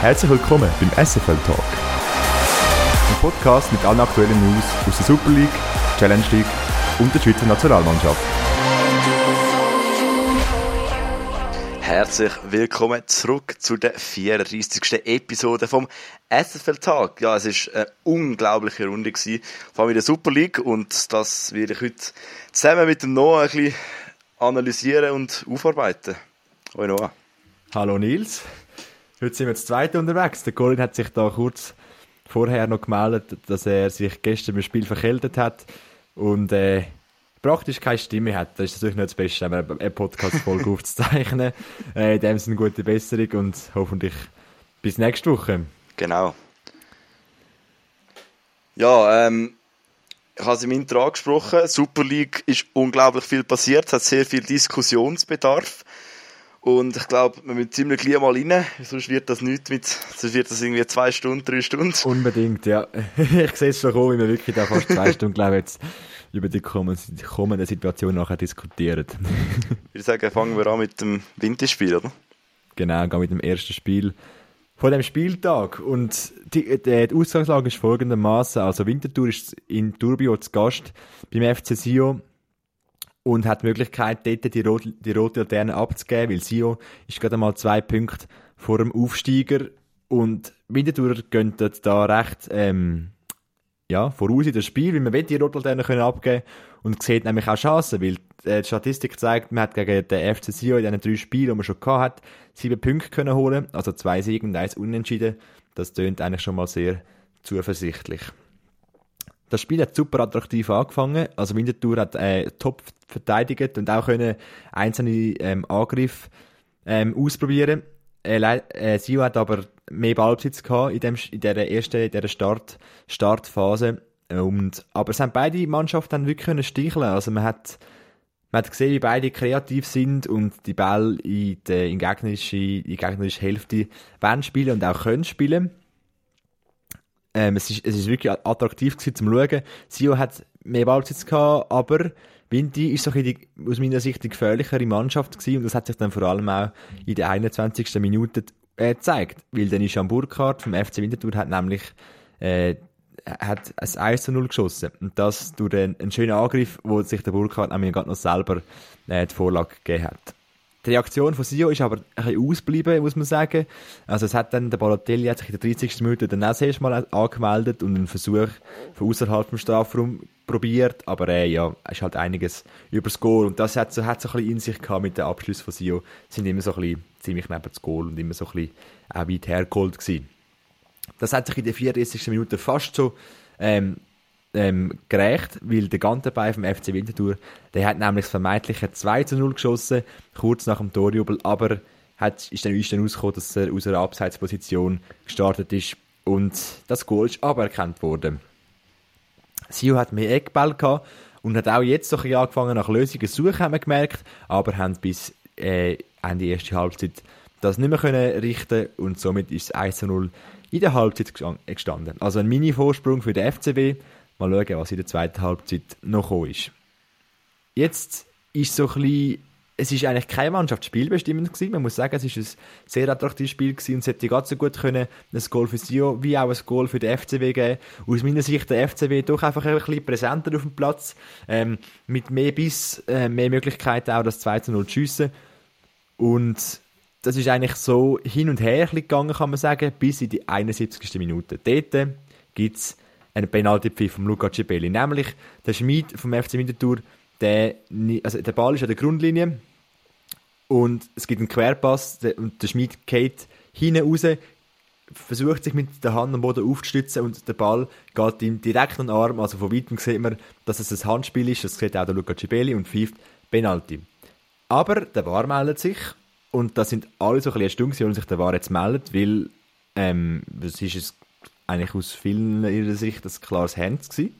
Herzlich willkommen beim SFL Talk. Ein Podcast mit allen aktuellen News aus der Super League, Challenge League und der Schweizer Nationalmannschaft. Herzlich willkommen zurück zu der 34. Episode vom SFL Tag. Ja, es ist eine unglaubliche Runde gewesen, vor allem in der Super League und das werde ich heute zusammen mit dem Noah ein bisschen analysieren und aufarbeiten. Hoi Noah. Hallo Nils. Heute sind wir zu zweit unterwegs. Der Colin hat sich da kurz vorher noch gemeldet, dass er sich gestern im Spiel verkältet hat und äh, praktisch keine Stimme hat. Das ist natürlich nicht das Beste, eine Podcast-Folge aufzuzeichnen. Äh, in dem Sinne gute Besserung und hoffentlich bis nächste Woche. Genau. Ja, ähm, ich habe es im Intro angesprochen. Super League ist unglaublich viel passiert, es hat sehr viel Diskussionsbedarf. Und ich glaube, wir müssen ziemlich gleich mal rein, sonst wird das nicht mit, sonst wird das irgendwie zwei Stunden, drei Stunden. Unbedingt, ja. ich sehe es schon kommen, wie wir wirklich da fast zwei Stunden, glaube ich, jetzt über die kommende Situation nachher diskutieren. ich würde sagen, fangen wir an mit dem Winterspiel, oder? Genau, gehen mit dem ersten Spiel von dem Spieltag. Und die, die, die Ausgangslage ist folgendermaßen: Also Winterthur ist in Turbio zu Gast beim FC Sio und hat die Möglichkeit, dort die rote, die rote Laterne abzugeben, weil Sio ist gerade mal zwei Punkte vor dem Aufsteiger und Winterthur könnte da recht ähm, ja, voraus in das Spiel, weil man will die rote Laterne können abgeben und sieht nämlich auch Chancen, weil die Statistik zeigt, man hat gegen den FC Sio in diesen drei Spielen, die man schon hat, sieben Punkte können holen, also zwei Siege und eins Unentschieden. Das tönt eigentlich schon mal sehr zuversichtlich. Das Spiel hat super attraktiv angefangen. Also Winterthur hat äh, top verteidigt und auch können einzelne ähm, Angriffe ähm, ausprobieren. Äh, äh, Sio hat aber mehr Ballbesitz gehabt in, dem, in der ersten in der Start, Startphase. Und, aber es haben beide Mannschaften dann wirklich können sticheln. Also man hat, man hat gesehen, wie beide kreativ sind und die Ball in die in gegnerische, in gegnerische Hälfte wollen spielen und auch können spielen. Ähm, es, ist, es ist wirklich attraktiv gewesen zum Schauen. Sio hat mehr Ballbesitz gehabt, aber Vinti ist so ein die, aus meiner Sicht die gefährlichere Mannschaft gewesen und das hat sich dann vor allem auch in der 21. Minute äh, gezeigt, weil dann ist am Burkhardt vom FC Winterthur hat nämlich äh, hat ein 1 zu 0 geschossen und das durch einen, einen schönen Angriff, wo sich der Burkhardt nämlich gerade noch selber äh, die Vorlage gegeben hat. Die Reaktion von Sio ist aber ein bisschen ausgeblieben, muss man sagen. Also es hat dann, der Balotelli hat sich in der 30. Minute dann auch das erste Mal angemeldet und einen Versuch von außerhalb vom Strafraum probiert, aber äh, ja, ist halt einiges übers Goal und das hat so, hat so ein bisschen in sich gehabt mit den Abschlüssen von Sio, sind immer so ein bisschen ziemlich neben das Goal und immer so ein bisschen auch weit hergeholt gewesen. Das hat sich in der 34. Minute fast so ähm, ähm, gerecht, weil der Gantenbein vom FC Winterthur, der hat nämlich das vermeintliche 2 zu 0 geschossen, kurz nach dem Torjubel, aber hat, ist dann, dann rausgekommen, dass er aus einer Abseitsposition gestartet ist und das Goal ist aberkannt worden. Sio hat mehr Eckball gehabt und hat auch jetzt so ein angefangen nach Lösungen zu suchen, haben wir gemerkt, aber haben bis äh, Ende erste Halbzeit das nicht mehr können richten und somit ist es 1 zu 0 in der Halbzeit gestanden. Also ein Mini-Vorsprung für den FCB, Mal schauen, was in der zweiten Halbzeit noch ist. Jetzt ist so ein bisschen, es ist eigentlich keine Mannschaft spielbestimmend gewesen. Man muss sagen, es ist ein sehr attraktives Spiel gewesen und es hätte ganz so gut können ein Goal für Sio wie auch ein Goal für den FCW geben. Aus meiner Sicht der FCW doch einfach ein bisschen präsenter auf dem Platz, ähm, mit mehr Biss, äh, mehr Möglichkeiten auch das 2 zu 0 zu schiessen. Und das ist eigentlich so hin und her gegangen, kann man sagen, bis in die 71. Minute. Dort gibt es einen Penalty-Pfiff von Luca Cibelli. Nämlich der Schmied vom FC Winterthur, der, also der Ball ist an der Grundlinie und es gibt einen Querpass und der Schmied geht hinten raus, versucht sich mit der Hand am Boden aufzustützen und der Ball geht ihm direkt an den Arm. Also von weitem sieht man, dass es ein Handspiel ist. Das sieht auch der Luca Cibelli und pfeift Penalty. Aber der VAR meldet sich und da sind alle so ein bisschen erstaunt, sich der VAR jetzt meldet, weil ähm, es ist ein eigentlich aus vielen ihrer Sicht ein klares Hands gewesen.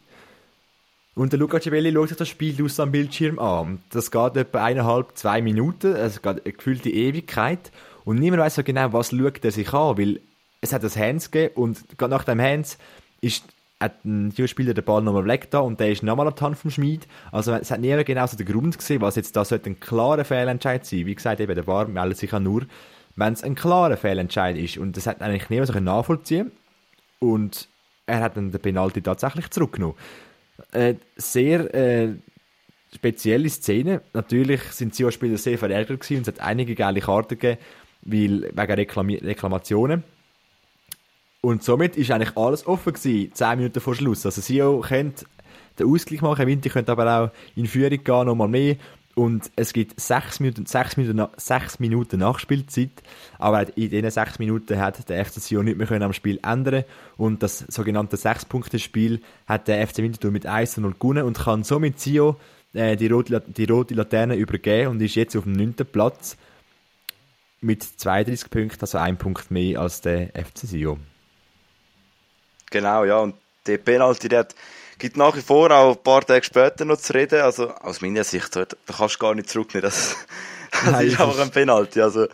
Und der Luca Civelli schaut sich das Spiel aus am Bildschirm an. Das geht etwa eineinhalb, zwei Minuten, also geht eine gefühlte Ewigkeit. Und niemand weiß so genau, was schaut er sich an, weil es hat das Hands gegeben und gerade nach dem Hands ist hat ein Spieler den Ball nochmal weg da und der ist nochmal an die Hand vom Schmied. Also es hat niemand genau so den Grund gesehen, was jetzt da ein klarer Fehlentscheid sein. Wie gesagt, eben der Bar meldet sich ja nur wenn es ein klarer Fehlentscheid ist. Und das hat eigentlich niemand so nachvollziehen Und er hat dann den Penalty tatsächlich zurückgenommen. Äh, sehr äh, spezielle Szene. Natürlich sind die Spieler sehr verärgert gewesen und es hat einige geile Karten gegeben, weil, wegen Reklami Reklamationen. Und somit ist eigentlich alles offen gewesen, 10 Minuten vor Schluss. Also Sio kennt den Ausgleich machen, Winter könnte aber auch in Führung gehen, nochmal mehr. Und es gibt 6 Minuten, 6 Minuten, 6 Minuten Nachspielzeit. Aber in diesen 6 Minuten hat der FC Sion nicht mehr am Spiel ändern Und das sogenannte 6-Punkte-Spiel hat der FC Winterthur mit 1 0 gewonnen und kann somit Sio äh, die, rote, die rote Laterne übergeben und ist jetzt auf dem 9. Platz mit 32 Punkten, also ein Punkt mehr als der FC Sion. Genau, ja. Und der Penalty, der gibt nach wie vor auch ein paar Tage später noch zu reden. Also aus meiner Sicht, da kannst du gar nicht zurücknehmen. Das, das Nein, ist einfach ein Penalty. Also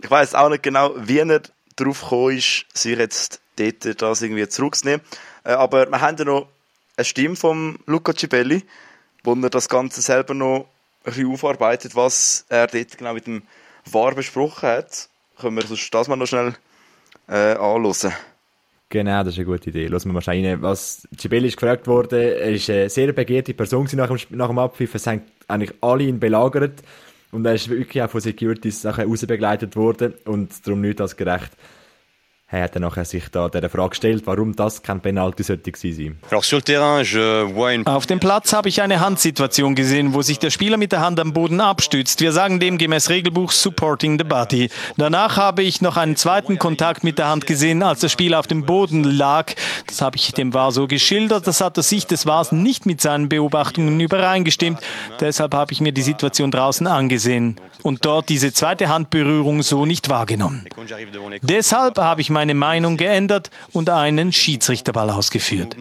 ich weiß auch nicht genau, wie er darauf gekommen ist, sich jetzt dort das irgendwie zurückzunehmen. Äh, aber wir haben ja noch eine Stimme von Luca Cibelli, wo er das Ganze selber noch ein bisschen aufarbeitet, was er dort genau mit dem VAR besprochen hat. Können wir das mal noch schnell äh, anhören. Genau, das ist eine gute Idee. Lass wir mal rein. Was Cibelli ist gefragt worden, er ist eine sehr begehrte Person nach dem, nach dem Abpfiff. Es haben eigentlich alle ihn belagert. Und er ist wirklich auch von Securities nachher rausbegleitet worden und darum nicht als gerecht er hat dann nachher sich da der Frage gestellt, warum das kein Penalty sollte sein. Auf dem Platz habe ich eine Handsituation gesehen, wo sich der Spieler mit der Hand am Boden abstützt. Wir sagen dem gemäß Regelbuch Supporting the Body. Danach habe ich noch einen zweiten Kontakt mit der Hand gesehen, als der Spieler auf dem Boden lag. Das habe ich dem war so geschildert. Das hat aus Sicht des Wars nicht mit seinen Beobachtungen übereingestimmt. Deshalb habe ich mir die Situation draußen angesehen und dort diese zweite Handberührung so nicht wahrgenommen. Deshalb habe ich meine Meinung geändert und einen Schiedsrichterball ausgeführt.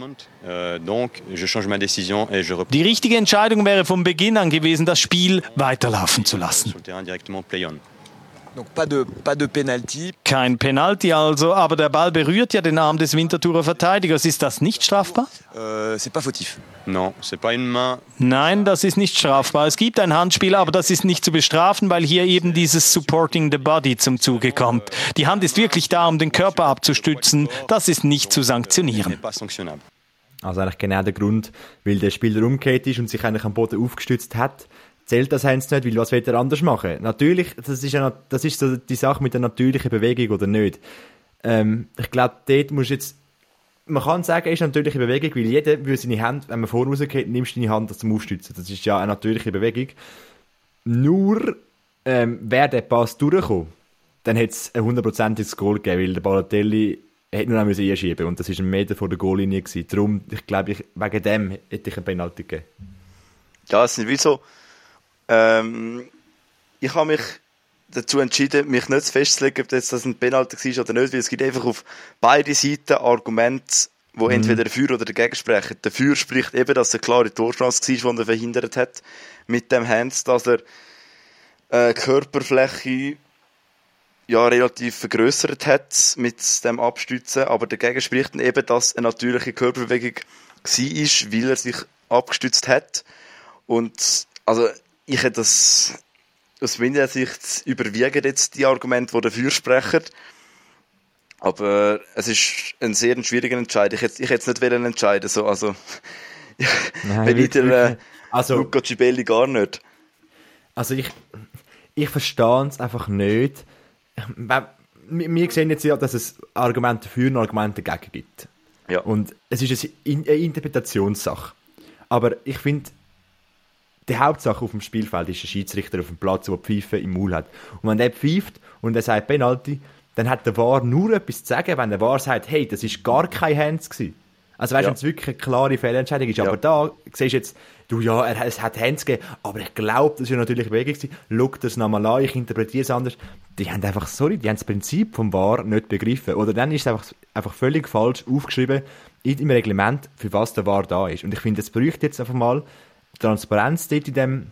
Die richtige Entscheidung wäre von Beginn an gewesen, das Spiel weiterlaufen zu lassen. Kein Penalty also, aber der Ball berührt ja den Arm des Winterthurer Verteidigers. Ist das nicht strafbar? Euh, Nein, das ist nicht strafbar. Es gibt ein Handspiel, aber das ist nicht zu bestrafen, weil hier eben dieses Supporting the Body zum Zuge kommt. Die Hand ist wirklich da, um den Körper abzustützen. Das ist nicht zu sanktionieren. Also eigentlich genau der Grund, weil der Spieler umgekehrt ist und sich eigentlich am Boden aufgestützt hat, zählt das Heinz nicht, weil was wird er anders machen? Natürlich, das ist, ja, das ist so die Sache mit der natürlichen Bewegung oder nicht. Ähm, ich glaube, dort muss jetzt, man kann sagen, es ist eine natürliche Bewegung, weil jeder will seine Hand, wenn man voraus geht, nimmst du deine Hand zum Aufstützen. Das ist ja eine natürliche Bewegung. Nur, ähm, wäre der Pass durchgekommen, dann hätte es ein hundertprozentiges Goal gegeben, weil der Balotelli hätte nur noch einschieben und das war ein Meter vor der Goallinie. Darum, ich glaube, ich, wegen dem hätte ich einen Penalty gegeben. Ja, es sind wie so ähm, ich habe mich dazu entschieden, mich nicht festzulegen, ob das ein Penalty war oder nicht, weil es gibt einfach auf beide Seiten Argumente, wo mhm. entweder dafür oder dagegen sprechen. Dafür spricht eben, dass es eine klare Torchance war, die er verhindert hat mit dem Hands, dass er äh, Körperfläche ja, relativ vergrößert hat mit dem Abstützen, aber dagegen spricht dann eben, dass eine natürliche Körperbewegung war, weil er sich abgestützt hat. Und also ich hätte das aus meiner Sicht überwiegen jetzt die Argumente, die dafür sprechen. Aber es ist ein sehr schwieriger Entscheid. Ich hätte, ich hätte es nicht entscheiden so, also Nein, wenn ich der äh, also, Luca Cibelli gar nicht. Also ich, ich verstehe es einfach nicht. Wir, wir sehen jetzt ja, dass es Argumente dafür und Argumente dagegen gibt. Ja. Und es ist eine Interpretationssache. Aber ich finde, die Hauptsache auf dem Spielfeld ist der Schiedsrichter auf dem Platz, der Pfeife im Maul hat. Und wenn der pfeift und er sagt Penalty, dann hat der VAR nur etwas zu sagen, wenn der VAR sagt, hey, das ist gar kein Hands gewesen. Also weißt du, ja. wenn es wirklich eine klare Fehlentscheidung ist. Ja. Aber da siehst du jetzt, du ja, er, es hat Hands gegeben, aber ich glaube, das ist ja natürlich Bewegung gewesen. Schau das nochmal an, ich interpretiere es anders. Die haben einfach, sorry, die haben das Prinzip vom VAR nicht begriffen. Oder dann ist es einfach, einfach völlig falsch aufgeschrieben im Reglement, für was der VAR da ist. Und ich finde, es bräuchte jetzt einfach mal Transparenz dort in dem,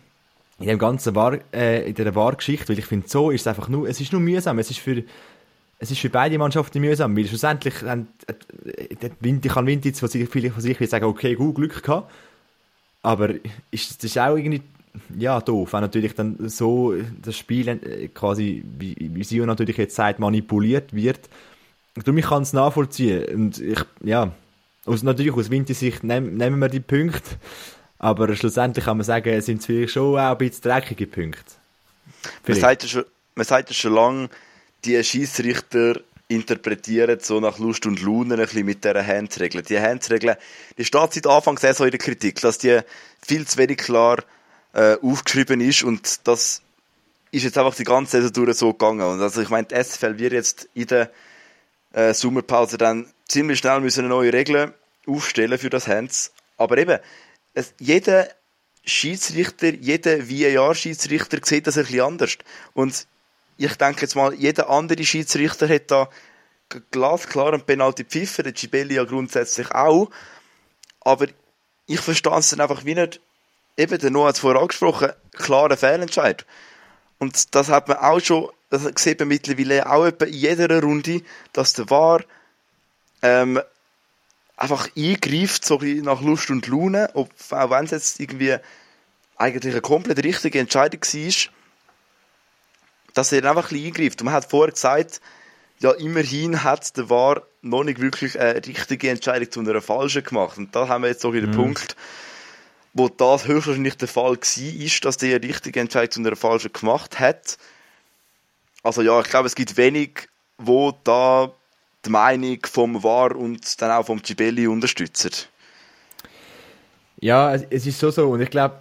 in dem ganzen War, äh, in dieser Wahrgeschichte, weil ich finde, so ist es einfach nur, es ist nur mühsam, es ist für, es ist für beide Mannschaften mühsam, weil schlussendlich haben, äh, Winti kann Winti von sich, vielleicht von sich sagen, okay, gut, Glück gehabt, aber ist, das ist auch irgendwie, ja, doof, wenn natürlich dann so das Spiel äh, quasi, wie, wie Sio natürlich jetzt sagt, manipuliert wird. Du, ich kann es nachvollziehen. Und ich, ja, aus, natürlich aus Wintersicht nehm, nehmen wir die Punkte, aber schlussendlich kann man sagen, es sind vielleicht schon auch ein bisschen dreckige Punkte. Man sagt, ja schon, man sagt ja schon lange, die Schießrichter interpretieren so nach Lust und Laune ein bisschen mit dieser Handregel. Die Handregel, die steht seit Anfang sehr so in der Kritik, dass die viel zu wenig klar äh, aufgeschrieben ist und das ist jetzt einfach die ganze Saison durch so gegangen. Und also ich meine, die SFL wird jetzt in der äh, Sommerpause dann ziemlich schnell müssen eine neue Regeln aufstellen für das Hands. Aber eben, es, jeder Schiedsrichter, jeder VAR-Schiedsrichter sieht das ein bisschen anders. Und ich denke jetzt mal, jeder andere Schiedsrichter hat da glasklar einen Penalty pfiffen, der Gibelli ja grundsätzlich auch. Aber ich verstehe es dann einfach wie nicht, eben, der Noah hat es vorher angesprochen, klarer Fehlentscheid. Und das hat man auch schon, das sieht man mittlerweile auch in jeder Runde, dass der VAR ähm, einfach eingreift, so nach Lust und Laune, ob, auch wenn es jetzt irgendwie eigentlich eine komplett richtige Entscheidung war, dass er einfach ein bisschen eingreift. Und man hat vorher gesagt, ja, immerhin hat der VAR noch nicht wirklich eine richtige Entscheidung zu einer falschen gemacht. Und da haben wir jetzt so den mhm. Punkt, wo das höchstwahrscheinlich der Fall war, ist, dass der eine richtige Entscheidung zu einer falschen gemacht hat. Also ja, ich glaube, es gibt wenig, wo da die Meinung vom VAR und dann auch vom Gibelli unterstützen. Ja, es ist so so und ich glaube,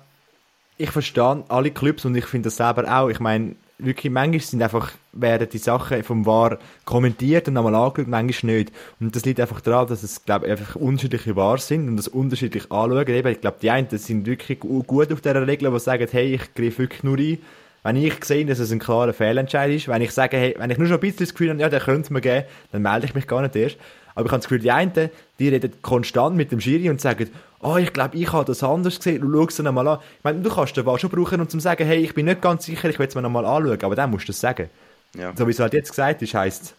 ich verstehe alle Clubs und ich finde das selber auch. Ich meine, wirklich, manchmal sind einfach, werden die Sachen vom VAR kommentiert und einmal angeschaut, manchmal nicht. Und das liegt einfach daran, dass es, glaube einfach unterschiedliche VAR sind und das unterschiedlich anschauen. Eben, ich glaube, die einen sind wirklich gut auf dieser Regel, die sagen, hey, ich greife wirklich nur ein. Wenn ich sehe, dass es ein klarer Fehlentscheid ist, wenn ich sage, hey, wenn ich nur schon ein bisschen das Gefühl habe, ja, der könnte mir geben, dann melde ich mich gar nicht erst. Aber ich habe das Gefühl, die einen, die reden konstant mit dem Schiri und sagen, oh, ich glaube, ich habe das anders gesehen, du schau es dann mal an. Ich meine, du kannst den schon brauchen, um zu sagen, hey, ich bin nicht ganz sicher, ich will es mir nochmal anschauen, aber dann musst du es sagen. Ja. So wie es halt jetzt gesagt ist, heisst,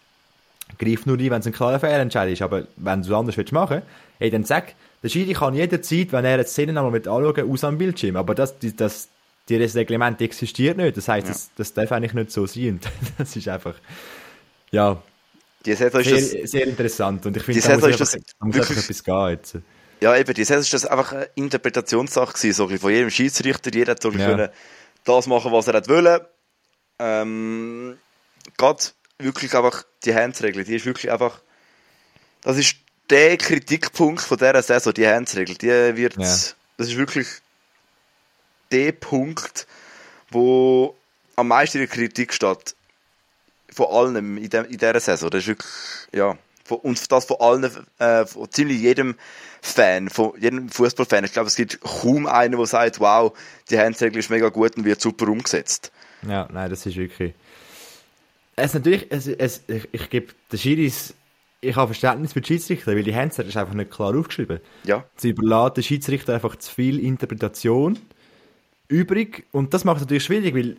greif nur ein, wenn es ein klarer Fehlentscheid ist, aber wenn du es anders willst machen, hey, dann sag, der Schiri kann jederzeit, wenn er eine Szene nochmal mit anschauen, aus am Bildschirm, aber das, das, das Reglement existiert nicht, das heisst, ja. das, das darf eigentlich nicht so sein. das ist einfach, ja, sehr, das, sehr interessant und ich finde, da muss, einfach, das da muss einfach etwas gehen jetzt. Ja, eben, die Saison ist das einfach eine Interpretationssache gewesen, so von jedem Schiedsrichter. Jeder hat so ja. können das machen, was er wollte. Ähm, gerade wirklich einfach die Handsregel, die ist wirklich einfach, das ist der Kritikpunkt von dieser Saison, die Handsregel. Die wird, ja. das ist wirklich der Punkt, wo am meisten in der Kritik steht. Von allen in, de, in dieser Saison. Das ist wirklich, ja, und das von allen, äh, von ziemlich jedem Fan, von jedem Fußballfan. Ich glaube, es gibt kaum einen, der sagt, wow, die Handregel ist mega gut und wird super umgesetzt. Ja, nein, das ist wirklich. Es natürlich, es, es, ich, ich gebe den Schiris, ich habe Verständnis für die Schiedsrichter, weil die Handregel ist einfach nicht klar aufgeschrieben. Ja. Sie überladen den Schiedsrichter einfach zu viel Interpretation übrig und das macht es natürlich schwierig, weil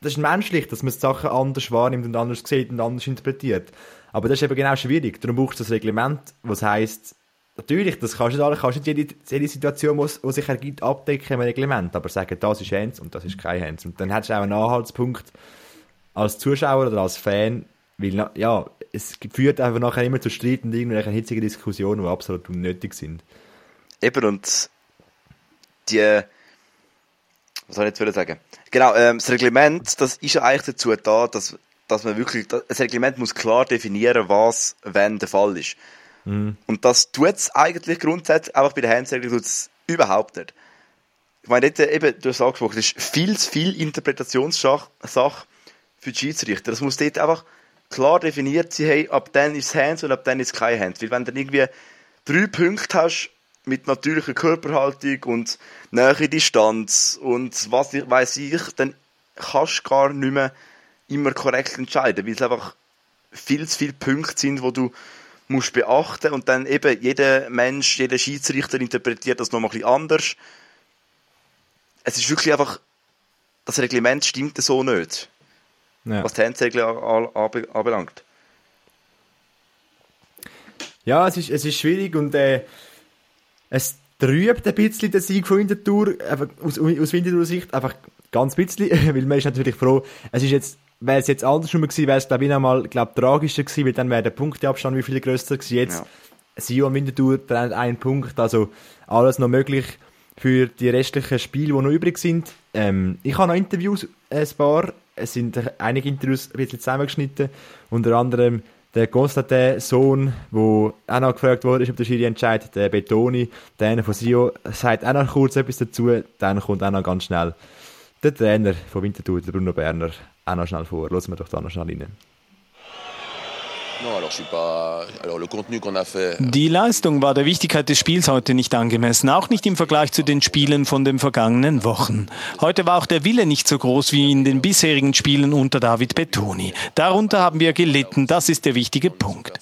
das ist menschlich, dass man Sachen anders wahrnimmt und anders sieht und anders interpretiert. Aber das ist eben genau schwierig. Darum braucht es ein Reglement, was heisst, natürlich, das kannst du nicht, kannst nicht jede, jede Situation, die sich ergibt, abdecken im Reglement, aber sagen, das ist Hands und das ist kein Hands. Und dann hättest du auch einen Anhaltspunkt als Zuschauer oder als Fan, weil, ja, es führt einfach nachher immer zu Streit und irgendwelchen hitzigen Diskussionen, die absolut unnötig sind. Eben, und die, was soll ich jetzt sagen? Genau, ähm, das Reglement, das ist ja eigentlich dazu da, dass, dass man wirklich, das Reglement muss klar definieren, was, wenn der Fall ist. Mhm. Und das tut es eigentlich grundsätzlich, einfach bei der Handregel tut es überhaupt nicht. Ich meine, dort, eben, du hast angesprochen, das ist viel zu viel Interpretationssache für die Schiedsrichter. Das muss dort einfach klar definiert sein, hey, ab dann ist es Hands und ab dann ist es kein Hands. Weil wenn du dann irgendwie drei Punkte hast mit natürlicher Körperhaltung und nähere Distanz und was weiß ich, dann kannst du gar nicht mehr immer korrekt entscheiden, weil es einfach viel zu viele Punkte sind, wo du musst beachten und dann eben jeder Mensch, jeder Schiedsrichter interpretiert das nochmal ein bisschen anders. Es ist wirklich einfach, das Reglement stimmt so nicht, ja. was die Handregel anbelangt. Ja, es ist, es ist schwierig und äh, es, trübt ein bisschen der Sieg von Winterthur, aus, aus Winterthur Sicht, einfach ganz bisschen, weil man ist natürlich froh, es ist jetzt, wäre es jetzt andersrum gewesen, wäre es glaube ich noch mal, glaube tragischer gewesen, weil dann wäre der Punkteabstand wie viel grösser gewesen. Jetzt, ja. Sion Winterthur trennen einen Punkt, also alles noch möglich für die restlichen Spiele, die noch übrig sind. Ähm, ich habe noch Interviews, ein paar, es sind einige Interviews ein bisschen zusammengeschnitten, unter anderem der Constantin Sohn, wo auch noch gefragt wurde, ob der Schiri entscheidet, der Betoni, der von Sio, sagt auch noch kurz etwas dazu, dann kommt auch noch ganz schnell der Trainer von Winterthur, der Bruno Berner, auch noch schnell vor. Lassen wir doch da noch schnell rein. Die Leistung war der Wichtigkeit des Spiels heute nicht angemessen, auch nicht im Vergleich zu den Spielen von den vergangenen Wochen. Heute war auch der Wille nicht so groß wie in den bisherigen Spielen unter David Betoni. Darunter haben wir gelitten, das ist der wichtige Punkt.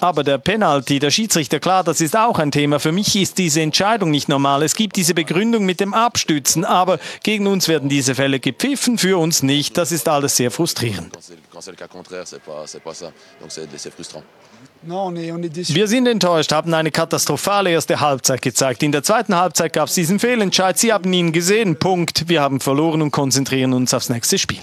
Aber der Penalty, der Schiedsrichter, klar, das ist auch ein Thema. Für mich ist diese Entscheidung nicht normal. Es gibt diese Begründung mit dem Abstützen, aber gegen uns werden diese Fälle gepfiffen, für uns nicht. Das ist alles sehr frustrierend c'est le cas contraire, c'est pas, pas ça. Donc c'est frustrant. Wir sind enttäuscht, haben eine katastrophale erste Halbzeit gezeigt. In der zweiten Halbzeit gab es diesen Fehlentscheid. Sie haben ihn gesehen. Punkt. Wir haben verloren und konzentrieren uns aufs nächste Spiel.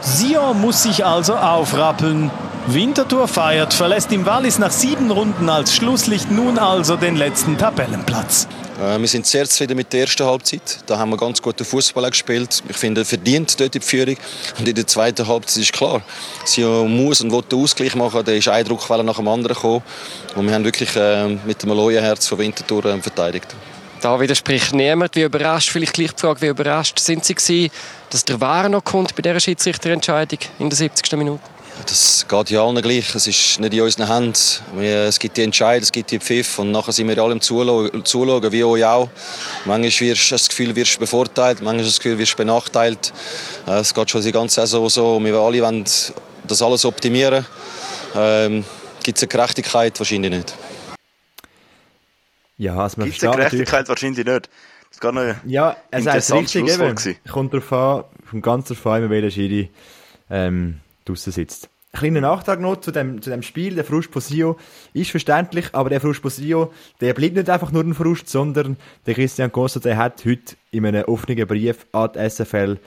Sion muss sich also aufrappeln. Winterthur feiert, verlässt im Wallis nach sieben Runden als Schlusslicht nun also den letzten Tabellenplatz. Äh, wir sind sehr zufrieden mit der ersten Halbzeit. Da haben wir ganz guten Fußball gespielt. Ich finde, verdient dort die Führung. Und in der zweiten Halbzeit ist klar, sie muss und will den Ausgleich machen. Da ist ein Druckwelle nach dem anderen gekommen. Und wir haben wirklich äh, mit dem neuen Herz von Winterthur äh, verteidigt. Da widerspricht niemand. Wie überrascht, vielleicht gleich die Frage, wie überrascht sind Sie gewesen, dass der War noch kommt bei dieser Schiedsrichterentscheidung in der 70. Minute? Das geht ja allen gleich. Es ist nicht in unseren Händen. Es gibt die Entscheidung, es gibt die Pfiff und nachher sind wir alle im Zuschauen, wie euch auch. Manchmal wirst du das Gefühl, wirst bevorteilt, manchmal das Gefühl, wirst benachteilt. Äh, es geht schon die ganze Saison so. Wir alle wollen das alles optimieren. Ähm, gibt es eine Gerechtigkeit? Wahrscheinlich nicht. Ja, also man Gibt es eine Gerechtigkeit? Wahrscheinlich nicht. Das gar nicht ja, es ist richtig eben. Kommt darauf an, vom ganzen Fall, welcher Schiri ähm, draussen sitzt. Ein kleiner Nachtrag noch zu dem, zu dem Spiel, der Frust von Sio ist verständlich, aber der Frust von Sio, der bleibt nicht einfach nur ein Frust, sondern der Christian Costa, der hat heute in einem offenen Brief an die SFL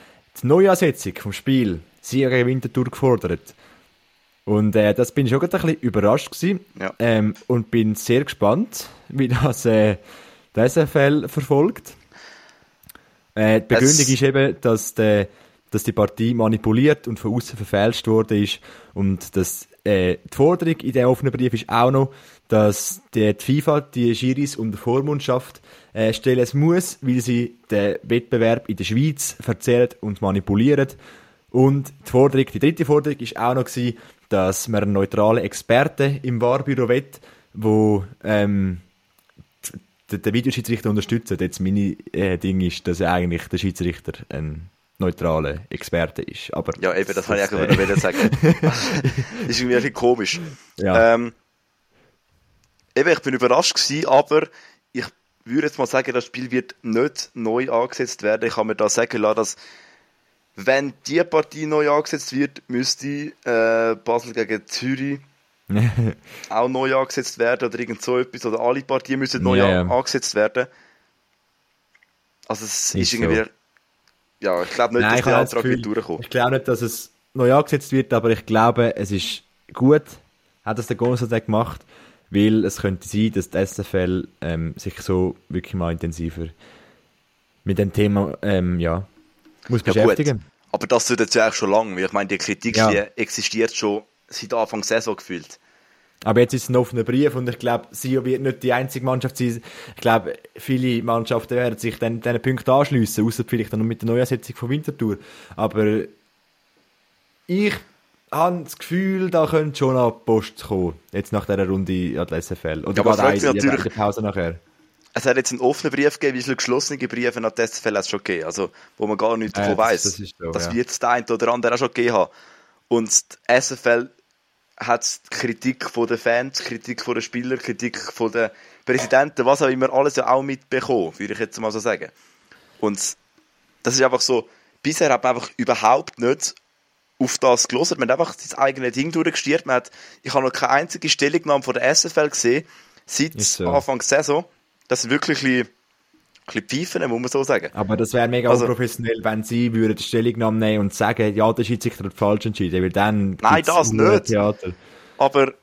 die Neuansetzung vom Spiel Sio gegen Winterthur gefordert. Und äh, das bin ich schon ein bisschen überrascht gewesen, ja. ähm, und bin sehr gespannt, wie das äh, die SFL verfolgt. Äh, die Begründung es ist eben, dass der dass die Partie manipuliert und von außen verfälscht worden ist und dass äh, die Forderung in dem offenen Brief ist auch noch, dass die, die FIFA die Schiris unter Vormundschaft äh, stellen muss, weil sie den Wettbewerb in der Schweiz verzerren und manipulieren. Und die Forderung, die dritte Forderung ist auch noch gewesen, dass man einen neutralen Experten im Wahrbüro wett, wo ähm, den Videoschiedsrichter unterstützt. Jetzt meine äh, Ding ist, dass eigentlich der Schiedsrichter ein neutrale Experte ist. Aber ja, eben, das, kann ich auch wieder sagen. ist irgendwie ein bisschen komisch. Ja. Ähm, eben, ich bin überrascht gewesen, aber ich würde jetzt mal sagen, das Spiel wird nicht neu angesetzt werden. Ich kann mir da sagen lassen, dass wenn die Partie neu angesetzt wird, müsste äh, Basel gegen Zürich auch neu angesetzt werden oder irgend so etwas. Oder alle Partien müssen neu yeah. angesetzt werden. Also es ist, ist irgendwie so ja, ich glaube nicht, Nein, dass der Antrag Gefühl, wird durchkommen. Ich glaube nicht, dass es neu angesetzt wird, aber ich glaube, es ist gut, hat das der Gonzalez gemacht, weil es könnte sein, dass die SFL ähm, sich so wirklich mal intensiver mit dem Thema ähm, ja, muss ja, beschäftigen. Gut. Aber das tut jetzt ja auch schon lange, weil ich meine, die Kritik ja. die existiert schon seit Anfang Saison gefühlt. Aber jetzt ist es ein offener Brief und ich glaube, Sio wird nicht die einzige Mannschaft sein. Ich glaube, viele Mannschaften werden sich dann diesen Punkten anschliessen, außer vielleicht dann noch mit der Neuansetzung von Winterthur. Aber ich habe das Gefühl, da könnte schon noch Post kommen, jetzt nach dieser Runde an der SFL. Oder ja, gerade eine, natürlich, die Pause nachher. Es hat jetzt einen offenen Brief gegeben, wie viele geschlossene Briefe an die SFL es schon gegeben, also wo man gar nichts äh, davon weiss. Das, das, so, das ja. wird es der eine oder andere auch schon gegeben haben. Und die SFL hat es Kritik von den Fans, Kritik von den Spielern, Kritik von den Präsidenten, was auch immer, alles ja auch mitbekommen, würde ich jetzt mal so sagen. Und das ist einfach so, bisher hat man einfach überhaupt nicht auf das gelesen. Man hat einfach sein eigenes Ding durchgestiert. Man hat, ich habe noch keine einzige Stellungnahme von der SFL gesehen, seit so. Anfang der Saison. Das sind wirklich ein bisschen Pfeifen, muss man so sagen. Aber das wäre mega also, unprofessionell, wenn sie würden Stellungnahme nehmen und sagen, ja, der Schiedsrichter hat falsch entschieden, weil dann Nein, das nicht. Theater. Aber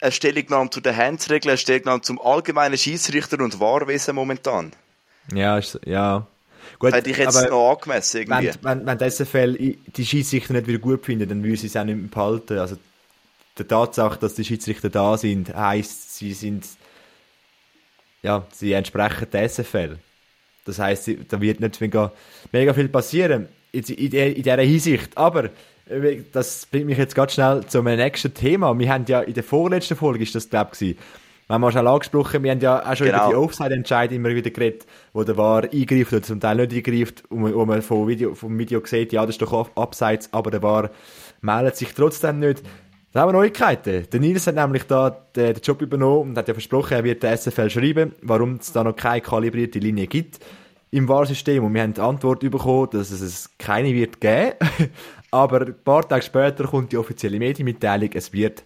eine Stellungnahme zu den Handsregeln, eine Stellungnahme zum allgemeinen Schiedsrichter und Wahrwesen momentan. Ja, ist, ja. Gut, Hätte ich jetzt noch angemessen irgendwie. Wenn, wenn, wenn SFL die Schiedsrichter nicht wieder gut findet, dann würde sie es auch nicht mehr behalten. Also, die Tatsache, dass die Schiedsrichter da sind, heisst, sie sind, ja, sie entsprechen der SFL. Das heisst, da wird nicht mega, mega viel passieren in, in, in dieser Hinsicht. Aber, äh, das bringt mich jetzt ganz schnell zu meinem nächsten Thema. Wir haben ja in der vorletzten Folge, ist das glaube ich, wir haben schon angesprochen, wir haben ja auch schon genau. über die Offside-Entscheidung immer wieder geredet, wo der VAR eingreift oder zum Teil nicht eingreift, wo man vom Video, vom Video sieht, ja, das ist doch abseits, aber der VAR meldet sich trotzdem nicht. Da haben wir Neuigkeiten. Der Nils hat nämlich da den, Job übernommen und hat ja versprochen, er wird der SFL schreiben, warum es da noch keine kalibrierte Linie gibt im VAR-System. Und wir haben die Antwort bekommen, dass es keine wird geben. Aber ein paar Tage später kommt die offizielle Medienmitteilung, es wird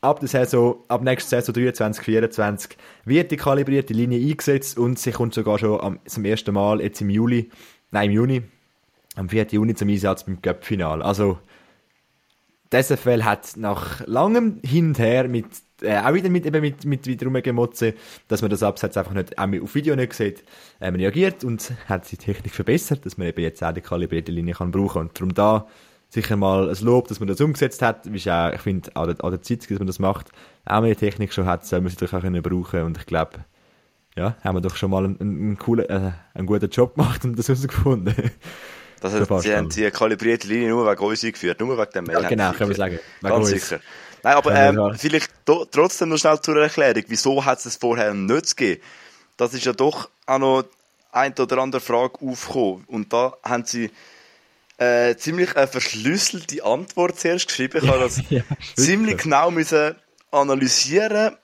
ab der Saison, ab nächster Saison 23, 24 wird die kalibrierte Linie eingesetzt und sie kommt sogar schon am, zum ersten Mal jetzt im Juli, nein im Juni, am 4. Juni zum Einsatz beim Cup-Final. Also, die SFL hat nach langem Hin und Her mit äh, auch wieder mit, eben mit, mit wieder rumgemotze, dass man das Absatz einfach nicht, auch auf Video nicht sieht, ähm, reagiert und hat die Technik verbessert, dass man eben jetzt auch die kalibrierte Linie kann brauchen und darum da sicher mal ein Lob, dass man das umgesetzt hat. Ist auch, ich finde, an der, an der Zeit, dass man das macht, auch wenn die Technik schon hat, soll man sie doch auch können brauchen. Und ich glaube, ja, haben wir doch schon mal einen, einen coolen, äh, einen guten Job gemacht und das herausgefunden. Das heißt, sie haben die kalibrierte Linie nur wegen uns eingeführt, nur wegen dem Mail. Ja, genau, können wir sagen. Wegen Ganz uns. sicher. Nein, aber ähm, vielleicht trotzdem noch schnell zur Erklärung, wieso hat es vorher nicht gegeben? Das ist ja doch auch noch ein oder andere Frage aufgekommen. Und da haben sie äh, ziemlich eine verschlüsselte Antwort zuerst geschrieben. Ich habe das ja, ziemlich genau müssen analysieren,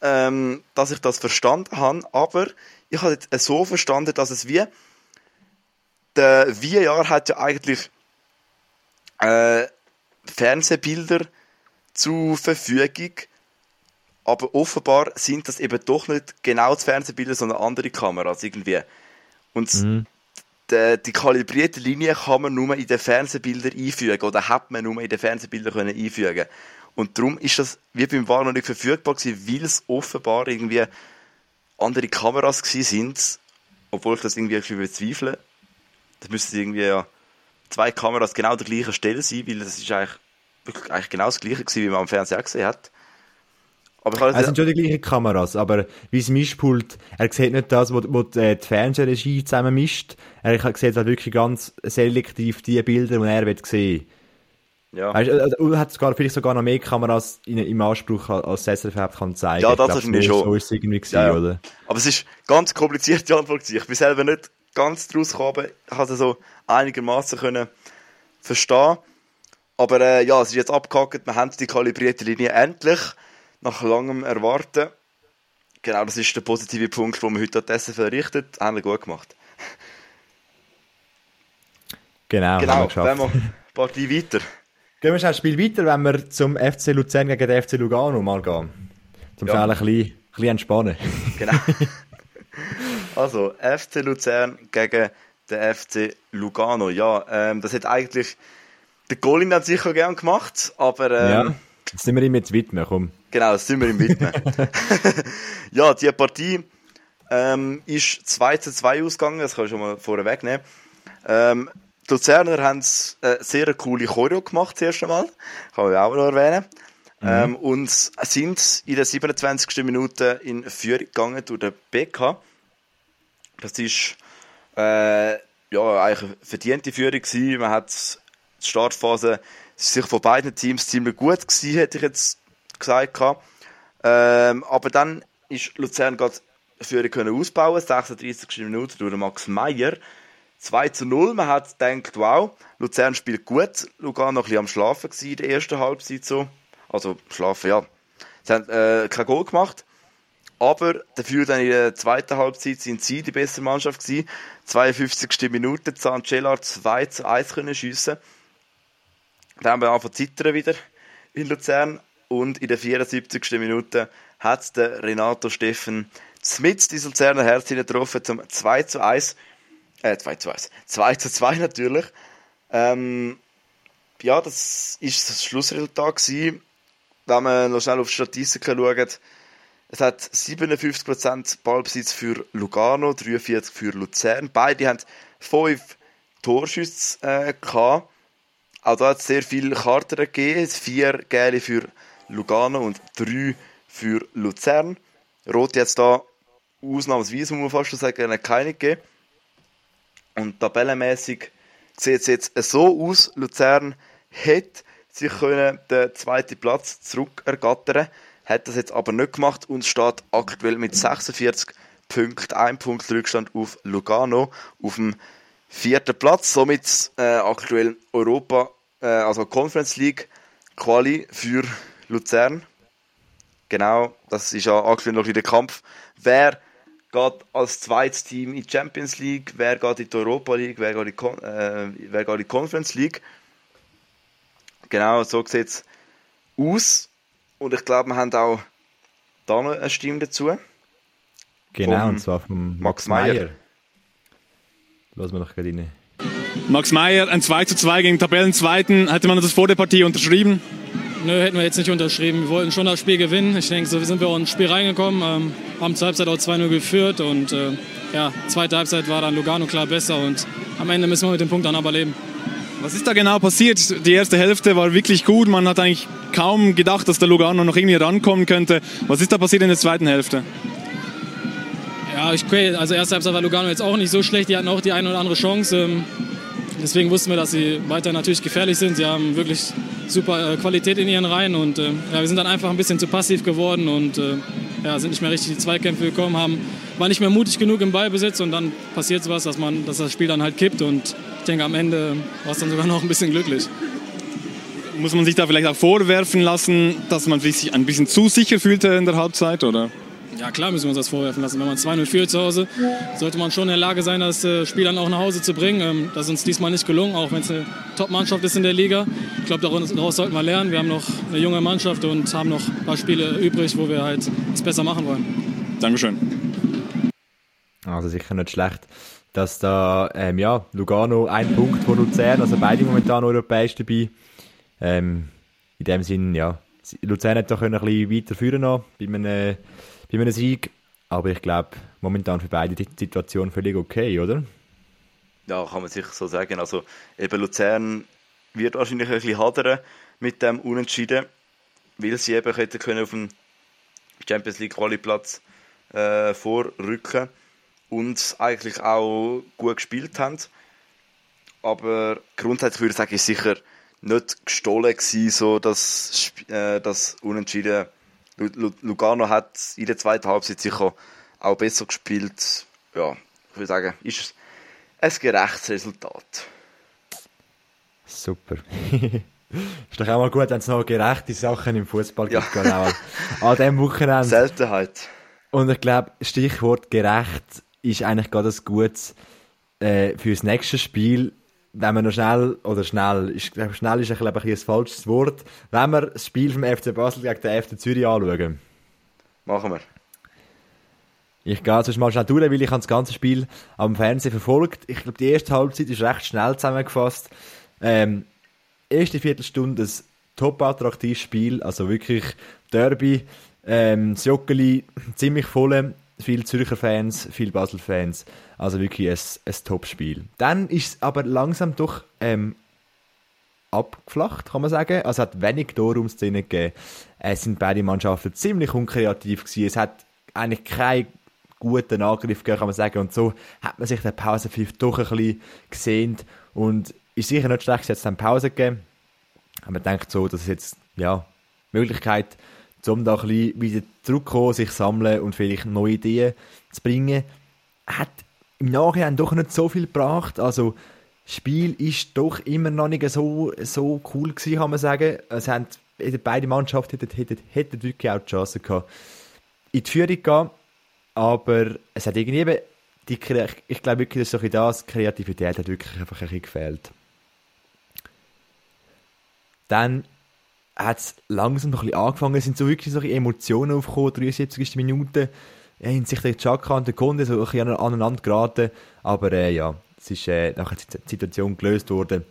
ähm, dass ich das verstanden habe. Aber ich habe es so verstanden, dass es wie der VR hat ja eigentlich äh, Fernsehbilder zur Verfügung, aber offenbar sind das eben doch nicht genau das Fernsehbilder, sondern andere Kameras irgendwie. Und mhm die, die kalibrierte Linie kann man nur in den Fernsehbildern einfügen oder hat man nur in den Fernsehbildern können einfügen und darum ist das wie beim War noch nicht verfügbar gewesen, weil es offenbar irgendwie andere Kameras gewesen sind, obwohl ich das irgendwie bezweifle. Das müssten irgendwie ja zwei Kameras genau der gleichen Stelle sein, weil das ist eigentlich, eigentlich genau das gleiche gewesen, wie man am Fernseher gesehen hat. Aber es sind schon die gleichen Kameras, aber wie das Mischpult, er sieht nicht das, was die, äh, die Fernsehregie zusammen mischt. Er sieht halt wirklich ganz selektiv die Bilder, die er will sehen ja. Weißt, er äh, hat sogar, vielleicht sogar noch mehr Kameras in, im Anspruch als SRF kann zeigen. Ja, das ist mir schon. So ist es irgendwie gewesen, ja, ja. oder? Aber es ist ganz kompliziert, die Antwort. Ich bin selber nicht ganz draus gekommen. Ich habe es so einigermaßen können verstehen. Aber äh, ja, es ist jetzt abgehakt. Wir haben die kalibrierte Linie endlich nach langem Erwarten. Genau, das ist der positive Punkt, den wir heute an die SFL richtet. Haben wir gut gemacht. Genau, genau haben wir wenn wir ein Partie weiter. Gehen wir schnell ein Spiel weiter, wenn wir zum FC Luzern gegen den FC Lugano mal gehen. Zum ja. ein bisschen, ein bisschen entspannen. Genau. also, FC Luzern gegen den FC Lugano. Ja, ähm, das hat eigentlich der Golin hat sicher gern gemacht, aber ähm, ja. Jetzt sind wir ihm jetzt widmen, komm. Genau, jetzt sind wir ihm widmen. ja, die Partie ähm, ist 2 zu 2 ausgegangen, das kann ich schon mal vorweg nehmen. Ähm, die Luzerner haben eine sehr coole Choreo gemacht, das erste Mal. Kann ich auch noch erwähnen. Mhm. Ähm, und sind in der 27. Minute in Führung gegangen durch den BK. Das ist äh, ja, eigentlich eine verdiente Führung gewesen. Man hat die Startphase sich von beiden Teams ziemlich gut gewesen, hätte ich jetzt gesagt. Ähm, aber dann ist Luzern gerade Führung können ausbauen, 36. Minute durch Max Meyer. 2 zu 0. Man hat gedacht, wow, Luzern spielt gut. Lugano noch ein bisschen am Schlafen in der ersten Halbzeit so. Also, schlafen, ja. Sie haben äh, kein Goal gemacht. Aber dafür dann in der zweiten Halbzeit sind sie die bessere Mannschaft gewesen. 52. Minute, Zancella 2 zu 1 können schiessen. Dann haben wir angefangen zu zittern wieder in Luzern. und in der 74. Minute hat der Renato Steffen mit die Luzerner Herz getroffen zum 2 zu 1. Äh, 2 zu 1. 2 zu 2 natürlich. Ähm, ja, das ist das Schlussresultat gewesen. Wenn man noch schnell auf die Statistiken schaut, es hat 57% Ballbesitz für Lugano, 43% für Luzern. Beide haben 5 Torschüsse äh. Auch da hat es sehr viele Karten gegeben. Vier gelbe für Lugano und drei für Luzern. Rot jetzt da ausnahmsweise, muss man fast sagen, keine gegeben. Und tabellenmäßig sieht es jetzt so aus. Luzern hätte sich können den zweiten Platz zurückergattern hat das jetzt aber nicht gemacht und steht aktuell mit 46 Punkten, ein Punkt Rückstand auf Lugano auf dem vierten Platz. Somit äh, aktuell Europa, äh, also Conference League Quali für Luzern. Genau, das ist ja aktuell noch der Kampf. Wer geht als zweites Team in die Champions League, wer geht in die Europa League, wer geht in die, äh, wer geht in die Conference League. Genau, so sieht es aus. Und ich glaube, wir haben auch da noch eine Stimme dazu. Genau, und zwar von Max Meyer. Lass wir noch gerade rein. Max Meyer, ein 2 zu 2 gegen Tabellenzweiten. Hätte man das vor der Partie unterschrieben? Nö, hätten wir jetzt nicht unterschrieben. Wir wollten schon das Spiel gewinnen. Ich denke, so sind wir auch ins Spiel reingekommen, ähm, haben zur Halbzeit auch 2-0 geführt und äh, ja, zweite Halbzeit war dann Lugano klar besser und am Ende müssen wir mit dem Punkt dann aber leben. Was ist da genau passiert? Die erste Hälfte war wirklich gut. Man hat eigentlich kaum gedacht, dass der Lugano noch irgendwie rankommen könnte. Was ist da passiert in der zweiten Hälfte? Ja, ich, also erste Halbzeit war Lugano jetzt auch nicht so schlecht. Die hatten auch die eine oder andere Chance. Ähm, deswegen wussten wir, dass sie weiter natürlich gefährlich sind. Sie haben wirklich super äh, Qualität in ihren Reihen und äh, ja, wir sind dann einfach ein bisschen zu passiv geworden und äh, ja, sind nicht mehr richtig die Zweikämpfe gekommen, haben, war nicht mehr mutig genug im Ballbesitz und dann passiert sowas, dass, man, dass das Spiel dann halt kippt und denke, am Ende war es dann sogar noch ein bisschen glücklich. Muss man sich da vielleicht auch vorwerfen lassen, dass man sich ein bisschen zu sicher fühlte in der Halbzeit, oder? Ja, klar müssen wir uns das vorwerfen lassen. Wenn man 2-0 führt zu Hause, sollte man schon in der Lage sein, das äh, Spiel dann auch nach Hause zu bringen. Ähm, das ist uns diesmal nicht gelungen, auch wenn es eine Top-Mannschaft ist in der Liga. Ich glaube, daraus sollten wir lernen. Wir haben noch eine junge Mannschaft und haben noch ein paar Spiele übrig, wo wir halt es besser machen wollen. Dankeschön. Also sicher nicht schlecht, dass da, ähm, ja, Lugano ein Punkt von Luzern, also beide momentan europäisch dabei. Ähm, in dem Sinn, ja, Luzern hat doch ein bisschen weiter führen noch bei einem bei einem Sieg. Aber ich glaube, momentan für beide die Situation völlig okay, oder? Ja, kann man sicher so sagen. Also eben Luzern wird wahrscheinlich ein bisschen hadern mit dem Unentschieden, weil sie eben hätten können auf dem Champions League Quali-Platz äh, vorrücken und eigentlich auch gut gespielt haben. Aber grundsätzlich würde ich sagen, ist sicher nicht gestohlen gewesen, so dass äh, das Unentschieden Lugano hat in der zweiten Halbzeit sicher auch besser gespielt. Ja, ich würde sagen, ist ein gerechtes Resultat. Super. ist doch auch mal gut, wenn es noch gerechte Sachen im Fußball gibt. Ja. Genau. An diesem Wochenende. Seltenheit. Und ich glaube, Stichwort gerecht ist eigentlich gerade das Gutes äh, für das nächste Spiel wenn wir noch schnell, oder schnell, ich glaube, schnell ist ein, glaube ein, ein falsches Wort, wenn wir das Spiel vom FC Basel gegen den FC Zürich anschauen. Machen wir. Ich gehe jetzt mal schnell durch, weil ich das ganze Spiel am Fernsehen verfolgt. Ich glaube, die erste Halbzeit ist recht schnell zusammengefasst. Ähm, erste Viertelstunde ein top attraktives Spiel, also wirklich Derby, ähm, das Joggeli ziemlich voll viele Zürcher Fans, viele Basel Fans. Also wirklich ein, ein Top-Spiel. Dann ist es aber langsam doch ähm, abgeflacht, kann man sagen. Also es hat wenig Torraumszenen gegeben. Es sind beide Mannschaften ziemlich unkreativ gewesen. Es hat eigentlich keinen guten Angriff gegeben, kann man sagen. Und so hat man sich den Pausenpfiff doch ein bisschen gesehen und ist sicher nicht schlecht, jetzt eine Pause gegeben. Aber man denkt so, dass es jetzt, ja, Möglichkeit um da ein bisschen wieder zurückzukommen, sich sammeln und vielleicht neue Ideen zu bringen. Hat im Nachhinein doch nicht so viel gebracht. Also, das Spiel ist doch immer noch nicht so, so cool gewesen, kann man sagen. Es haben, beide Mannschaften hätten, hätten, hätten wirklich auch die Chance gehabt, in die Führung zu gehen. Aber es hat irgendwie, die, ich glaube wirklich, dass so das, Kreativität hat wirklich einfach ein bisschen gefehlt. Dann hat es langsam noch ein bisschen angefangen, es sind so wirklich so Emotionen aufgekommen, 73. Minute, ja, in sich der Chaka und der Kunde so ein bisschen aneinander geraten, aber äh, ja, es ist äh, nachher die Situation gelöst worden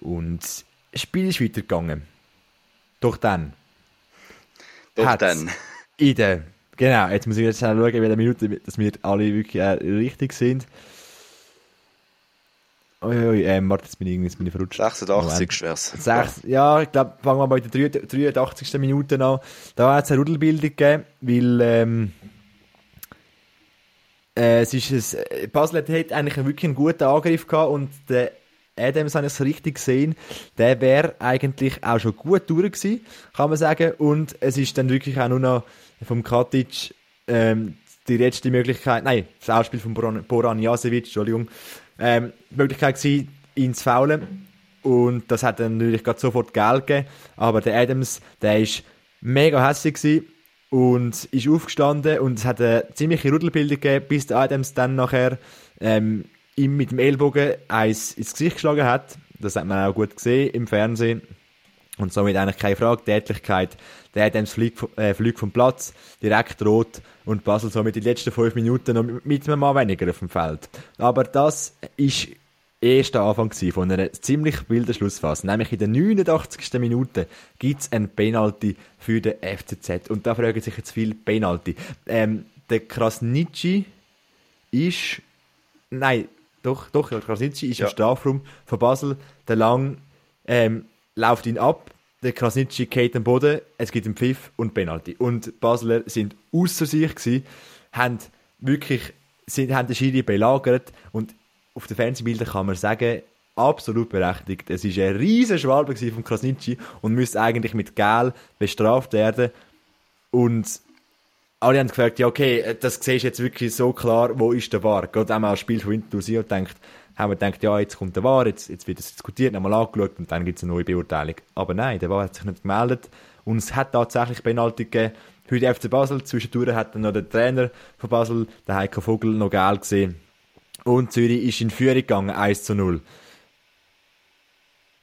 und das Spiel ist weitergegangen. Doch dann. Doch dann. In der, genau, jetzt muss ich jetzt schauen, in welcher Minute, dass wir alle wirklich äh, richtig sind. Uiui, ähm, warte, jetzt bin ich, jetzt bin ich verrutscht. 86 schwer's. Ja, ich glaube, fangen wir bei der 83. Minute an. Da hat es eine Rudelbildung gegeben, weil ähm, äh, es ist ein, Basel hat eigentlich wirklich einen guten Angriff gehabt und der Adams habe ich es richtig gesehen, der wäre eigentlich auch schon gut durch gewesen, kann man sagen. Und es ist dann wirklich auch nur noch vom Katic ähm, die letzte Möglichkeit, nein, das Ausspiel von Boran, Boran Jasevic, Entschuldigung, ähm, die Möglichkeit gewesen, ihn zu faulen. Und das hat dann natürlich sofort Geld gegeben. Aber der Adams, der ist mega hässlich und ist aufgestanden und es hat eine ziemliche Rudelbildung gegeben, bis der Adams dann nachher ähm, ihm mit dem Ellbogen eins ins Gesicht geschlagen hat. Das hat man auch gut gesehen im Fernsehen. Und somit eigentlich keine Frage. Tätlichkeit. Der Adams fliegt, äh, fliegt vom Platz, direkt rot und Basel somit die letzten fünf Minuten noch mit einem Mann weniger auf dem Feld. Aber das ist erst der Anfang von einer ziemlich wilden Schlussphase. Nämlich in der 89. Minute gibt es ein Penalty für den FCZ. Und da fragen sich jetzt viele Penalty. Ähm, der Krasnitschi ist. Nein, doch, doch, der Krasnitschi ist ja. im Strafraum von Basel. Der Lang ähm, läuft ihn ab. Der Krasnitschi geht am Boden. Es gibt einen Pfiff und Penalty. Und Basler sind außer sich gewesen, haben wirklich sind, haben den Schiri belagert und auf den Fernsehbildern kann man sagen, absolut berechtigt. Es war ein riesen Schwalbe von Krasnitschi und müsste eigentlich mit Gel bestraft werden. Und alle haben gefragt, ja okay, das siehst du jetzt wirklich so klar, wo ist der War? Geht auch mal ein Spiel von Winterthur und denkt, haben wir gedacht, ja, jetzt kommt der War, jetzt, jetzt wird es diskutiert, nochmal angeschaut und dann gibt es eine neue Beurteilung. Aber nein, der War hat sich nicht gemeldet und es hat tatsächlich Penalty gegeben die FC Basel. Zwischendurch hat dann noch der Trainer von Basel, der Heiko Vogel, noch Gel gesehen und Zürich ist in Führung gegangen, 1 zu 0.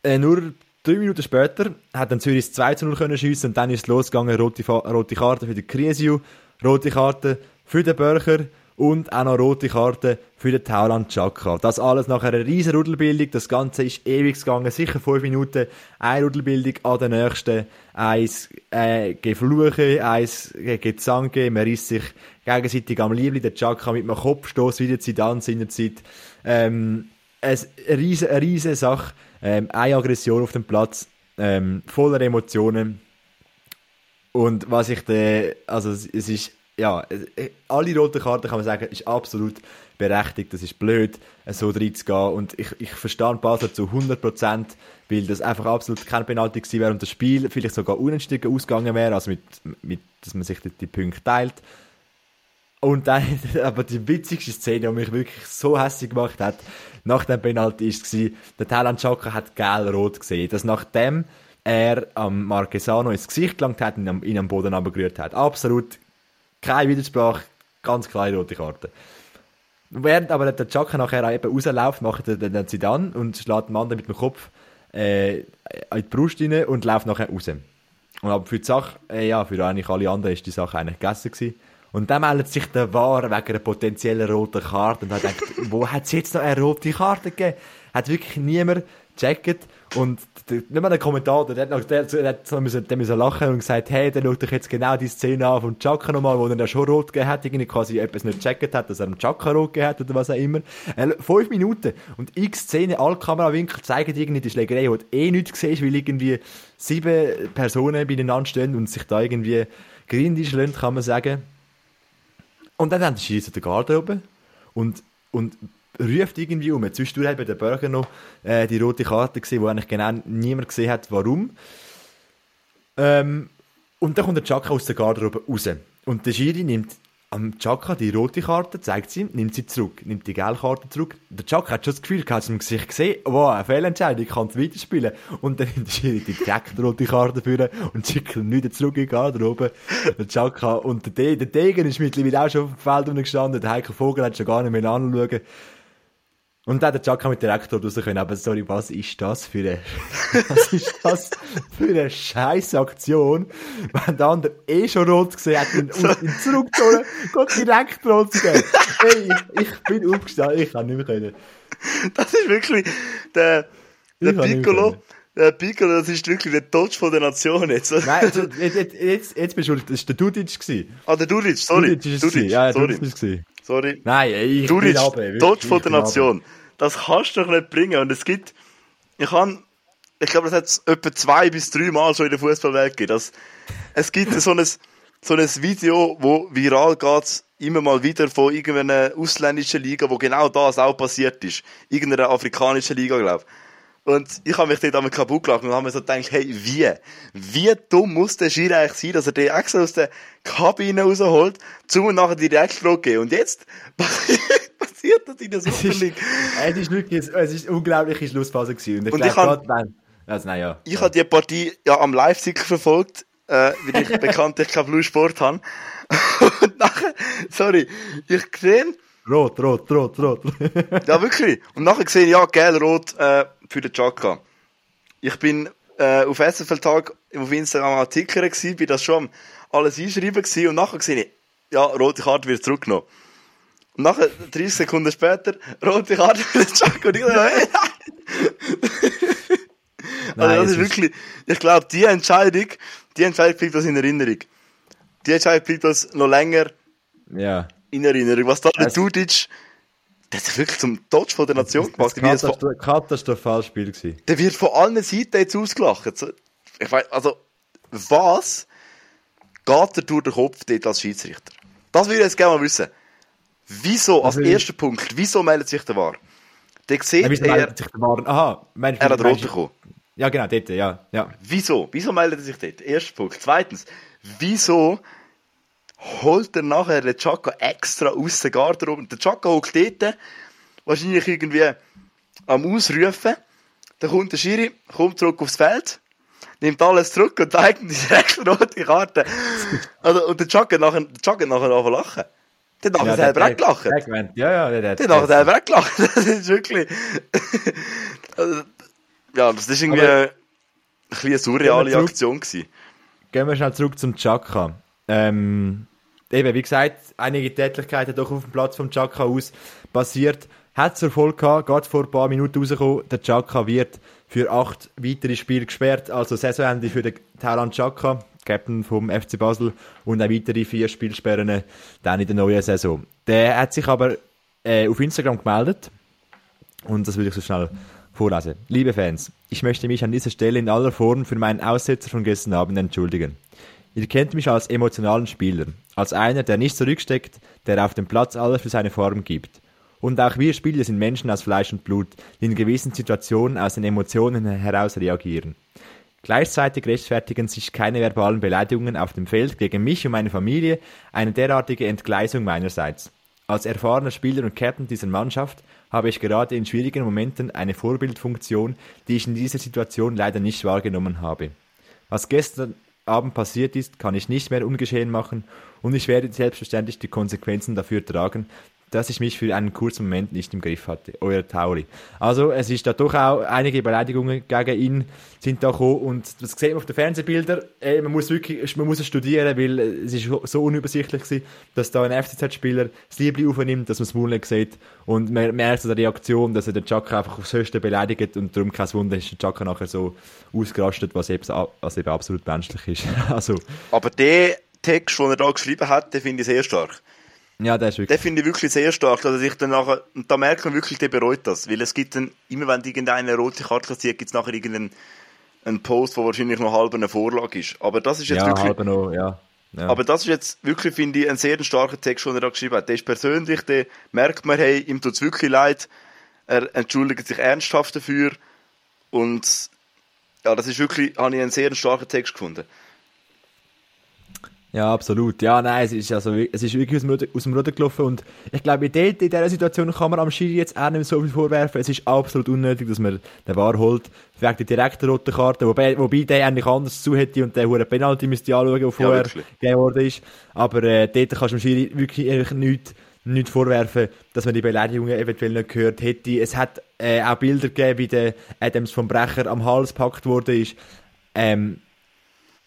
Äh, nur drei Minuten später hat dann Zürich das 2 zu 0 können schiessen und dann ist es losgegangen, rote, rote Karte für den Crisio, rote Karte für den Börcher und auch noch rote Karte für den Tauland Chaka. Das alles nach einer riesen Rudelbildung. Das Ganze ist ewig gegangen, sicher fünf Minuten. Eine Rudelbildung an der nächsten. Eins äh, Gefluche, eins Gezanke. Man riss sich gegenseitig am Liebling. Der Chaka mit einem Kopfstoß wieder Zidane seinerzeit. Ähm, eine riesen, eine riesen Sache. Ähm, eine Aggression auf dem Platz. Ähm, voller Emotionen. Und was ich da, also es ist ja, äh, alle roten Karten kann man sagen, ist absolut berechtigt. Das ist blöd, so reinzugehen. Und ich, ich verstehe Basel zu 100%, weil das einfach absolut kein Penalty gewesen wäre und das Spiel vielleicht sogar unentschieden ausgegangen wäre, also mit, mit, dass man sich die, die Punkte teilt. Und dann, aber die witzigste Szene, die mich wirklich so hässlich gemacht hat, nach dem Penalty war, der Thailand Chaka hat gel-rot gesehen, dass nachdem er am Marquesano ins Gesicht gelangt hat und ihn am Boden abgerührt hat. Absolut keine Widersprache, ganz klare rote Karte. Während aber der Chaka nachher eben rausläuft, macht er den Zidane und schlägt den Mann mit dem Kopf äh, in die Brust rein und läuft nachher raus. Und aber für die Sache, äh, ja, für eigentlich alle anderen ist die Sache eigentlich gegessen gewesen. Und dann meldet sich der War wegen einer potenziellen roten Karte und hat gedacht, wo hat es jetzt noch eine rote Karte gegeben? Hat wirklich niemand gecheckt. Und nicht mal der Kommentator, der hat, noch, der, der hat so müssen, der müssen lachen und gesagt, hey, der schaut doch jetzt genau die Szene an von Chaka nochmal, wo er da schon rot gegeben hat, irgendwie quasi etwas nicht gecheckt hat, dass er einen Chaka rot gegeben hat oder was auch immer. Äh, fünf Minuten und x Szene, alle Kamerawinkel zeigen irgendwie die Schlägerei, wo du eh nichts siehst, weil irgendwie sieben Personen beieinander stehen und sich da irgendwie grindisch lassen, kann man sagen. Und dann haben die Schießer den Garderobe und, und ruft irgendwie um. Zwischendurch hat bei den Bürger noch äh, die rote Karte gesehen, wo eigentlich genau niemand gesehen hat, warum. Ähm, und dann kommt der Chaka aus der Garderobe raus. Und der Schiri nimmt am Chaka die rote Karte, zeigt sie ihm, nimmt sie zurück, nimmt die gelbe Karte zurück. Der Chaka hat schon das Gefühl, es im Gesicht gesehen, wow, eine Fehlentscheidung, ich kann es weiterspielen. Und dann nimmt der Schiri die direkt rote Karte für und schickt ihn wieder zurück in die Garderobe. Der Chaka und der, De der Degen ist mittlerweile auch schon auf dem Feld gestanden, der Heiko Vogel hat schon gar nicht mehr anschauen. Und dann der Chaka mit direkt raus können. Aber sorry, was ist das für eine, was ist das für eine scheiß Aktion, wenn der andere eh schon rot gesehen hat und, und ihn zurückgezogen, geht direkt rot gehen. Hey, ich, ich bin aufgestanden, ich kann nicht mehr können. Das ist wirklich der, der Piccolo. Der Piccolo, das ist wirklich der Tod von der Nation jetzt. Nein, also, jetzt, jetzt, jetzt bist du, das war der Dudic. Ah, der Dudic, sorry. Dudic ist Dudic, ja, sorry. Dudic ist Sorry. Nein, ich Dudic, bin runter, Tod von der Nation. Runter. Das kannst du doch nicht bringen. Und es gibt, ich kann, ich glaube, das hat es etwa zwei bis drei Mal schon in der Fußballwelt gegeben. Dass, es gibt so ein, so ein Video, wo viral geht, immer mal wieder von irgendeiner ausländischen Liga, wo genau das auch passiert ist. Irgendeiner afrikanischen Liga, glaube ich. Und ich habe mich dort einmal kaputt gelacht und habe mir so gedacht, hey, wie? Wie dumm muss der Schiri eigentlich sein, dass er den extra aus der Kabine rausholt, zum nachher direkt gehen. Und jetzt passiert das in der Super League. Es ist wirklich, es ist unglaubliche Schlussphase gewesen. Und ich, und ich habe, also, ja. ich habe die Partie ja am Live-Ticker verfolgt, äh, weil ich bekanntlich kein Blue Sport habe. und nachher, sorry, ich gesehen, Rot, rot, rot, rot. ja, wirklich. Und nachher gesehen, ja, gel, rot äh, für den Chaka. Ich bin äh, auf SFL-Tag auf Instagram Artikel gewesen, bin das schon alles einschreiben gewesen und nachher gesehen, ja, rote Karte wird zurückgenommen. Und nachher, 30 Sekunden später, rote Karte für den Chaka und ich hey, Also das ist wirklich, ich glaube, die Entscheidung, die Entscheidung bleibt das in Erinnerung. Die Entscheidung bleibt das noch länger. Ja in Erinnerung. Was da der Dudic, der hat wirklich zum Tod von der Nation gemacht. Das war ein katastrophales Spiel gewesen. Der wird von allen Seiten jetzt ausgelacht. Ich weiß, also, was geht er durch den Kopf dort als Schiedsrichter? Das würde ich jetzt gerne mal wissen. Wieso, als erster Punkt, wieso meldet sich der War? Der sieht ja, er... Sich der War? Aha, meinst, er hat rot bekommen. Ja, genau, dort, ja, ja. Wieso? Wieso meldet er sich dort? Erster Punkt. Zweitens, wieso holt er nachher den Chaka extra aus der Garderobe. Der Chaka hockt dort, wahrscheinlich irgendwie am Ausrufen. Dann kommt der Schiri, kommt zurück aufs Feld, nimmt alles zurück und zeigt ihm direkt rote Karte. Also, und der Chaka nachher, der Chaka nachher anfangen lachen. Der hat ja, selber auch gelacht. Ja, ja, der, hat nachher selber auch gelacht. Das ist wirklich... also, ja, das ist irgendwie Aber, ein eine surreale Aktion gewesen. Gehen wir schnell zurück zum Chaka. Ähm, eben, wie gesagt, einige Tätigkeiten doch auf dem Platz vom Chaka aus passiert. Hat zur Folge gehabt, gerade vor ein paar Minuten rausgekommen, der Chaka wird für acht weitere Spiele gesperrt, also Saisonende für den Thailand Chaka, Captain vom FC Basel, und auch weitere vier Spielsperren dann in der neuen Saison. Der hat sich aber äh, auf Instagram gemeldet und das will ich so schnell vorlesen. Liebe Fans, ich möchte mich an dieser Stelle in aller Form für meinen Aussetzer von gestern Abend entschuldigen. Ihr kennt mich als emotionalen Spieler, als einer, der nicht zurücksteckt, der auf dem Platz alles für seine Form gibt. Und auch wir Spieler sind Menschen aus Fleisch und Blut, die in gewissen Situationen aus den Emotionen heraus reagieren. Gleichzeitig rechtfertigen sich keine verbalen Beleidigungen auf dem Feld gegen mich und meine Familie eine derartige Entgleisung meinerseits. Als erfahrener Spieler und Captain dieser Mannschaft habe ich gerade in schwierigen Momenten eine Vorbildfunktion, die ich in dieser Situation leider nicht wahrgenommen habe. Was gestern Abend passiert ist, kann ich nicht mehr ungeschehen machen und ich werde selbstverständlich die Konsequenzen dafür tragen, dass ich mich für einen kurzen Moment nicht im Griff hatte. Euer Tauri. Also, es ist da doch auch einige Beleidigungen gegen ihn sind da gekommen und das sieht man auf den Fernsehbildern. Man muss wirklich, man muss es studieren, weil es ist so unübersichtlich gewesen, dass da ein FCZ-Spieler das Liebling aufnimmt, dass man es Maul sieht und man merkt an der Reaktion, dass er den Chaka einfach aufs Höchste beleidigt und darum kein Wunder ist der Chaka nachher so ausgerastet, was eben, was eben absolut menschlich ist. also. Aber der Text, den er da geschrieben hat, finde ich sehr stark. Ja, der ist wirklich. Den finde ich wirklich sehr stark. Also ich dann nachher, und da merkt man wirklich, der bereut das. Weil es gibt dann, immer wenn irgendeine rote Karte kassiert, gibt es nachher irgendeinen einen Post, der wahrscheinlich noch halb eine Vorlage ist. Aber das ist jetzt ja, wirklich. Halb noch, ja. Ja. Aber das ist jetzt wirklich, finde ich, ein sehr starker Text, den er da geschrieben hat. Der ist persönlich, der merkt man, hey, ihm tut es wirklich leid. Er entschuldigt sich ernsthaft dafür. Und ja, das ist wirklich, habe ich einen sehr starken Text gefunden. Ja, absolut. Ja, nein, es ist, also, es ist wirklich aus dem, Ruder, aus dem Ruder gelaufen und ich glaube, in, in dieser Situation kann man am Schiri jetzt auch nicht so viel vorwerfen. Es ist absolut unnötig, dass man den Wahr holt. Wegen der direkten roten Karte, wobei, wobei der eigentlich anders zu hätte und der hure Penalty müsste anschauen, wo vorher ja, gegeben worden ist. Aber äh, dort kannst du dem Schiri wirklich nichts nicht vorwerfen, dass man die Beleidigungen eventuell nicht gehört hätte. Es hat äh, auch Bilder gegeben, wie der Adams vom Brecher am Hals gepackt wurde. Ist. Ähm,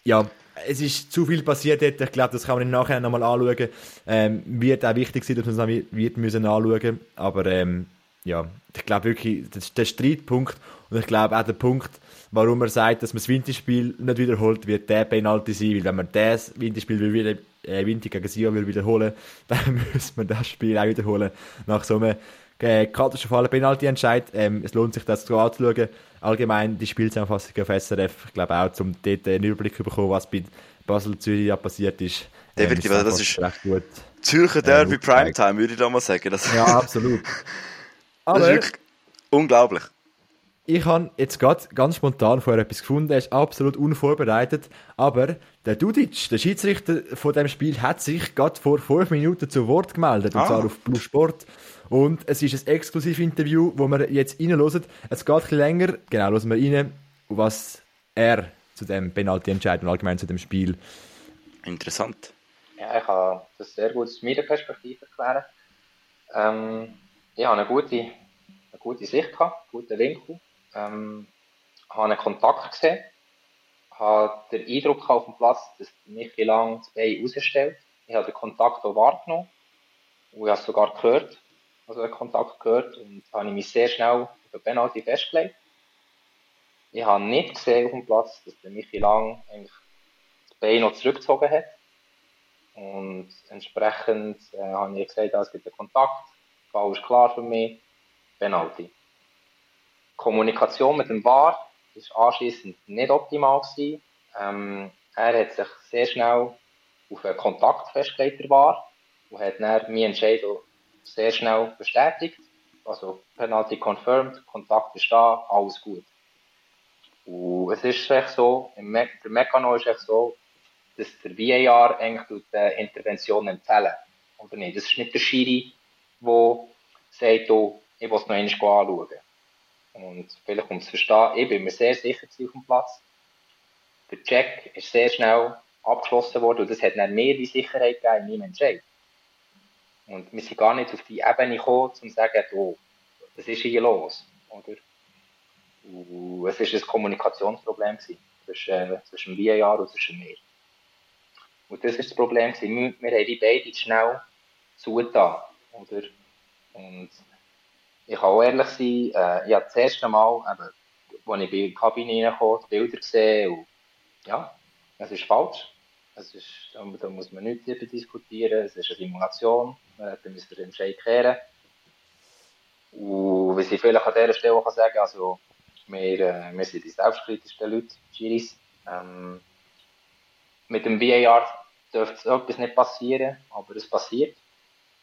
ja, es ist zu viel passiert dort. Ich glaube, das kann man im Nachhinein nochmal anschauen. Ähm, wird auch wichtig sein, dass man es wird müssen anschauen. Aber ähm, ja, ich glaube wirklich, das ist der Streitpunkt und ich glaube auch der Punkt, warum er sagt, dass man das Winterspiel nicht wiederholt, wird der Penalty sein, weil wenn man das Winterspiel wieder, äh, Winter gegen Sion will wiederholen, dann muss man das Spiel auch wiederholen. Nach so einem äh, katastrophalen Penalty-Entscheid. Ähm, es lohnt sich, das zu anzuschauen. Allgemein die Spielzusammenfassung auf SRF, ich glaube auch, um dort einen Überblick zu bekommen, was bei Basel-Zürich ja passiert ist. Definitiv, ähm, das ist recht gut. Zürcher Derby äh, Primetime, würde ich da mal sagen. Das ja, absolut. Aber, das ist wirklich unglaublich. Ich habe jetzt gerade ganz spontan vorher etwas gefunden, er ist absolut unvorbereitet, aber der Dudic, der Schiedsrichter von dem Spiel, hat sich gerade vor fünf Minuten zu Wort gemeldet, ah. und zwar auf Blue Sport. Und es ist ein exklusives Interview, wo wir jetzt reinhören. Es geht ein bisschen länger, genau, hören wir rein, was er zu dem Penalty-Entscheid und allgemein zu dem Spiel. Interessant. Ja, ich kann das sehr gut aus meiner Perspektive erklären. Ähm, ich habe eine gute, eine gute Sicht gehabt, einen guten Winkel ähm, habe einen Kontakt gesehen, habe den Eindruck auf dem Platz, dass Michi Lang das Bein rausstellt. Ich habe den Kontakt auch wahrgenommen und ich habe es sogar gehört, also den Kontakt gehört und habe mich sehr schnell auf den Penalty festgelegt. Ich habe nicht gesehen auf dem Platz, dass der Michi Lang eigentlich das Bein noch zurückgezogen hat. Und entsprechend äh, habe ich gesagt, es gibt einen Kontakt, der Fall ist klar für mich, Penalty. Kommunikation mit dem VAR ist anschließend nicht optimal gewesen. Ähm, er hat sich sehr schnell auf einen Kontakt festgelegt, der VAR, und hat dann meine Entscheidung sehr schnell bestätigt. Also Penalty confirmed, Kontakt ist da, alles gut. Und es ist echt so, der Mechanismus ist echt so, dass der VAR eigentlich die Intervention empfehlen. Oder nicht? Das ist nicht der Schiri, der sagt, oh, ich will es noch einmal anschauen. Und vielleicht um zu verstehen, ich bin mir sehr sicher auf dem Platz. Der Check ist sehr schnell abgeschlossen worden und das hat dann mehr die Sicherheit gegeben in meinem Entscheid. Und wir sind gar nicht auf die Ebene gekommen, um zu sagen, oh, was ist hier los? Oder? Und es war ein Kommunikationsproblem zwischen, äh, zwischen dem Jahr und zwischen mir. Und das war das Problem. Wir, wir haben die beiden schnell zugetan. Oder? Und ich kann auch ehrlich sein, äh, ich habe das erste Mal, eben, als ich in die Kabine reinkam, die Bilder gesehen und ja, es ist falsch. Es ist, da muss man nicht darüber diskutieren, es ist eine Simulation, äh, da müssen wir den Entscheid kehren. Und was ich vielleicht an dieser Stelle kann sagen also wir, äh, wir sind die selbstkritischsten Leute, Giris. Ähm, mit dem VAR dürfte etwas nicht passieren, aber es passiert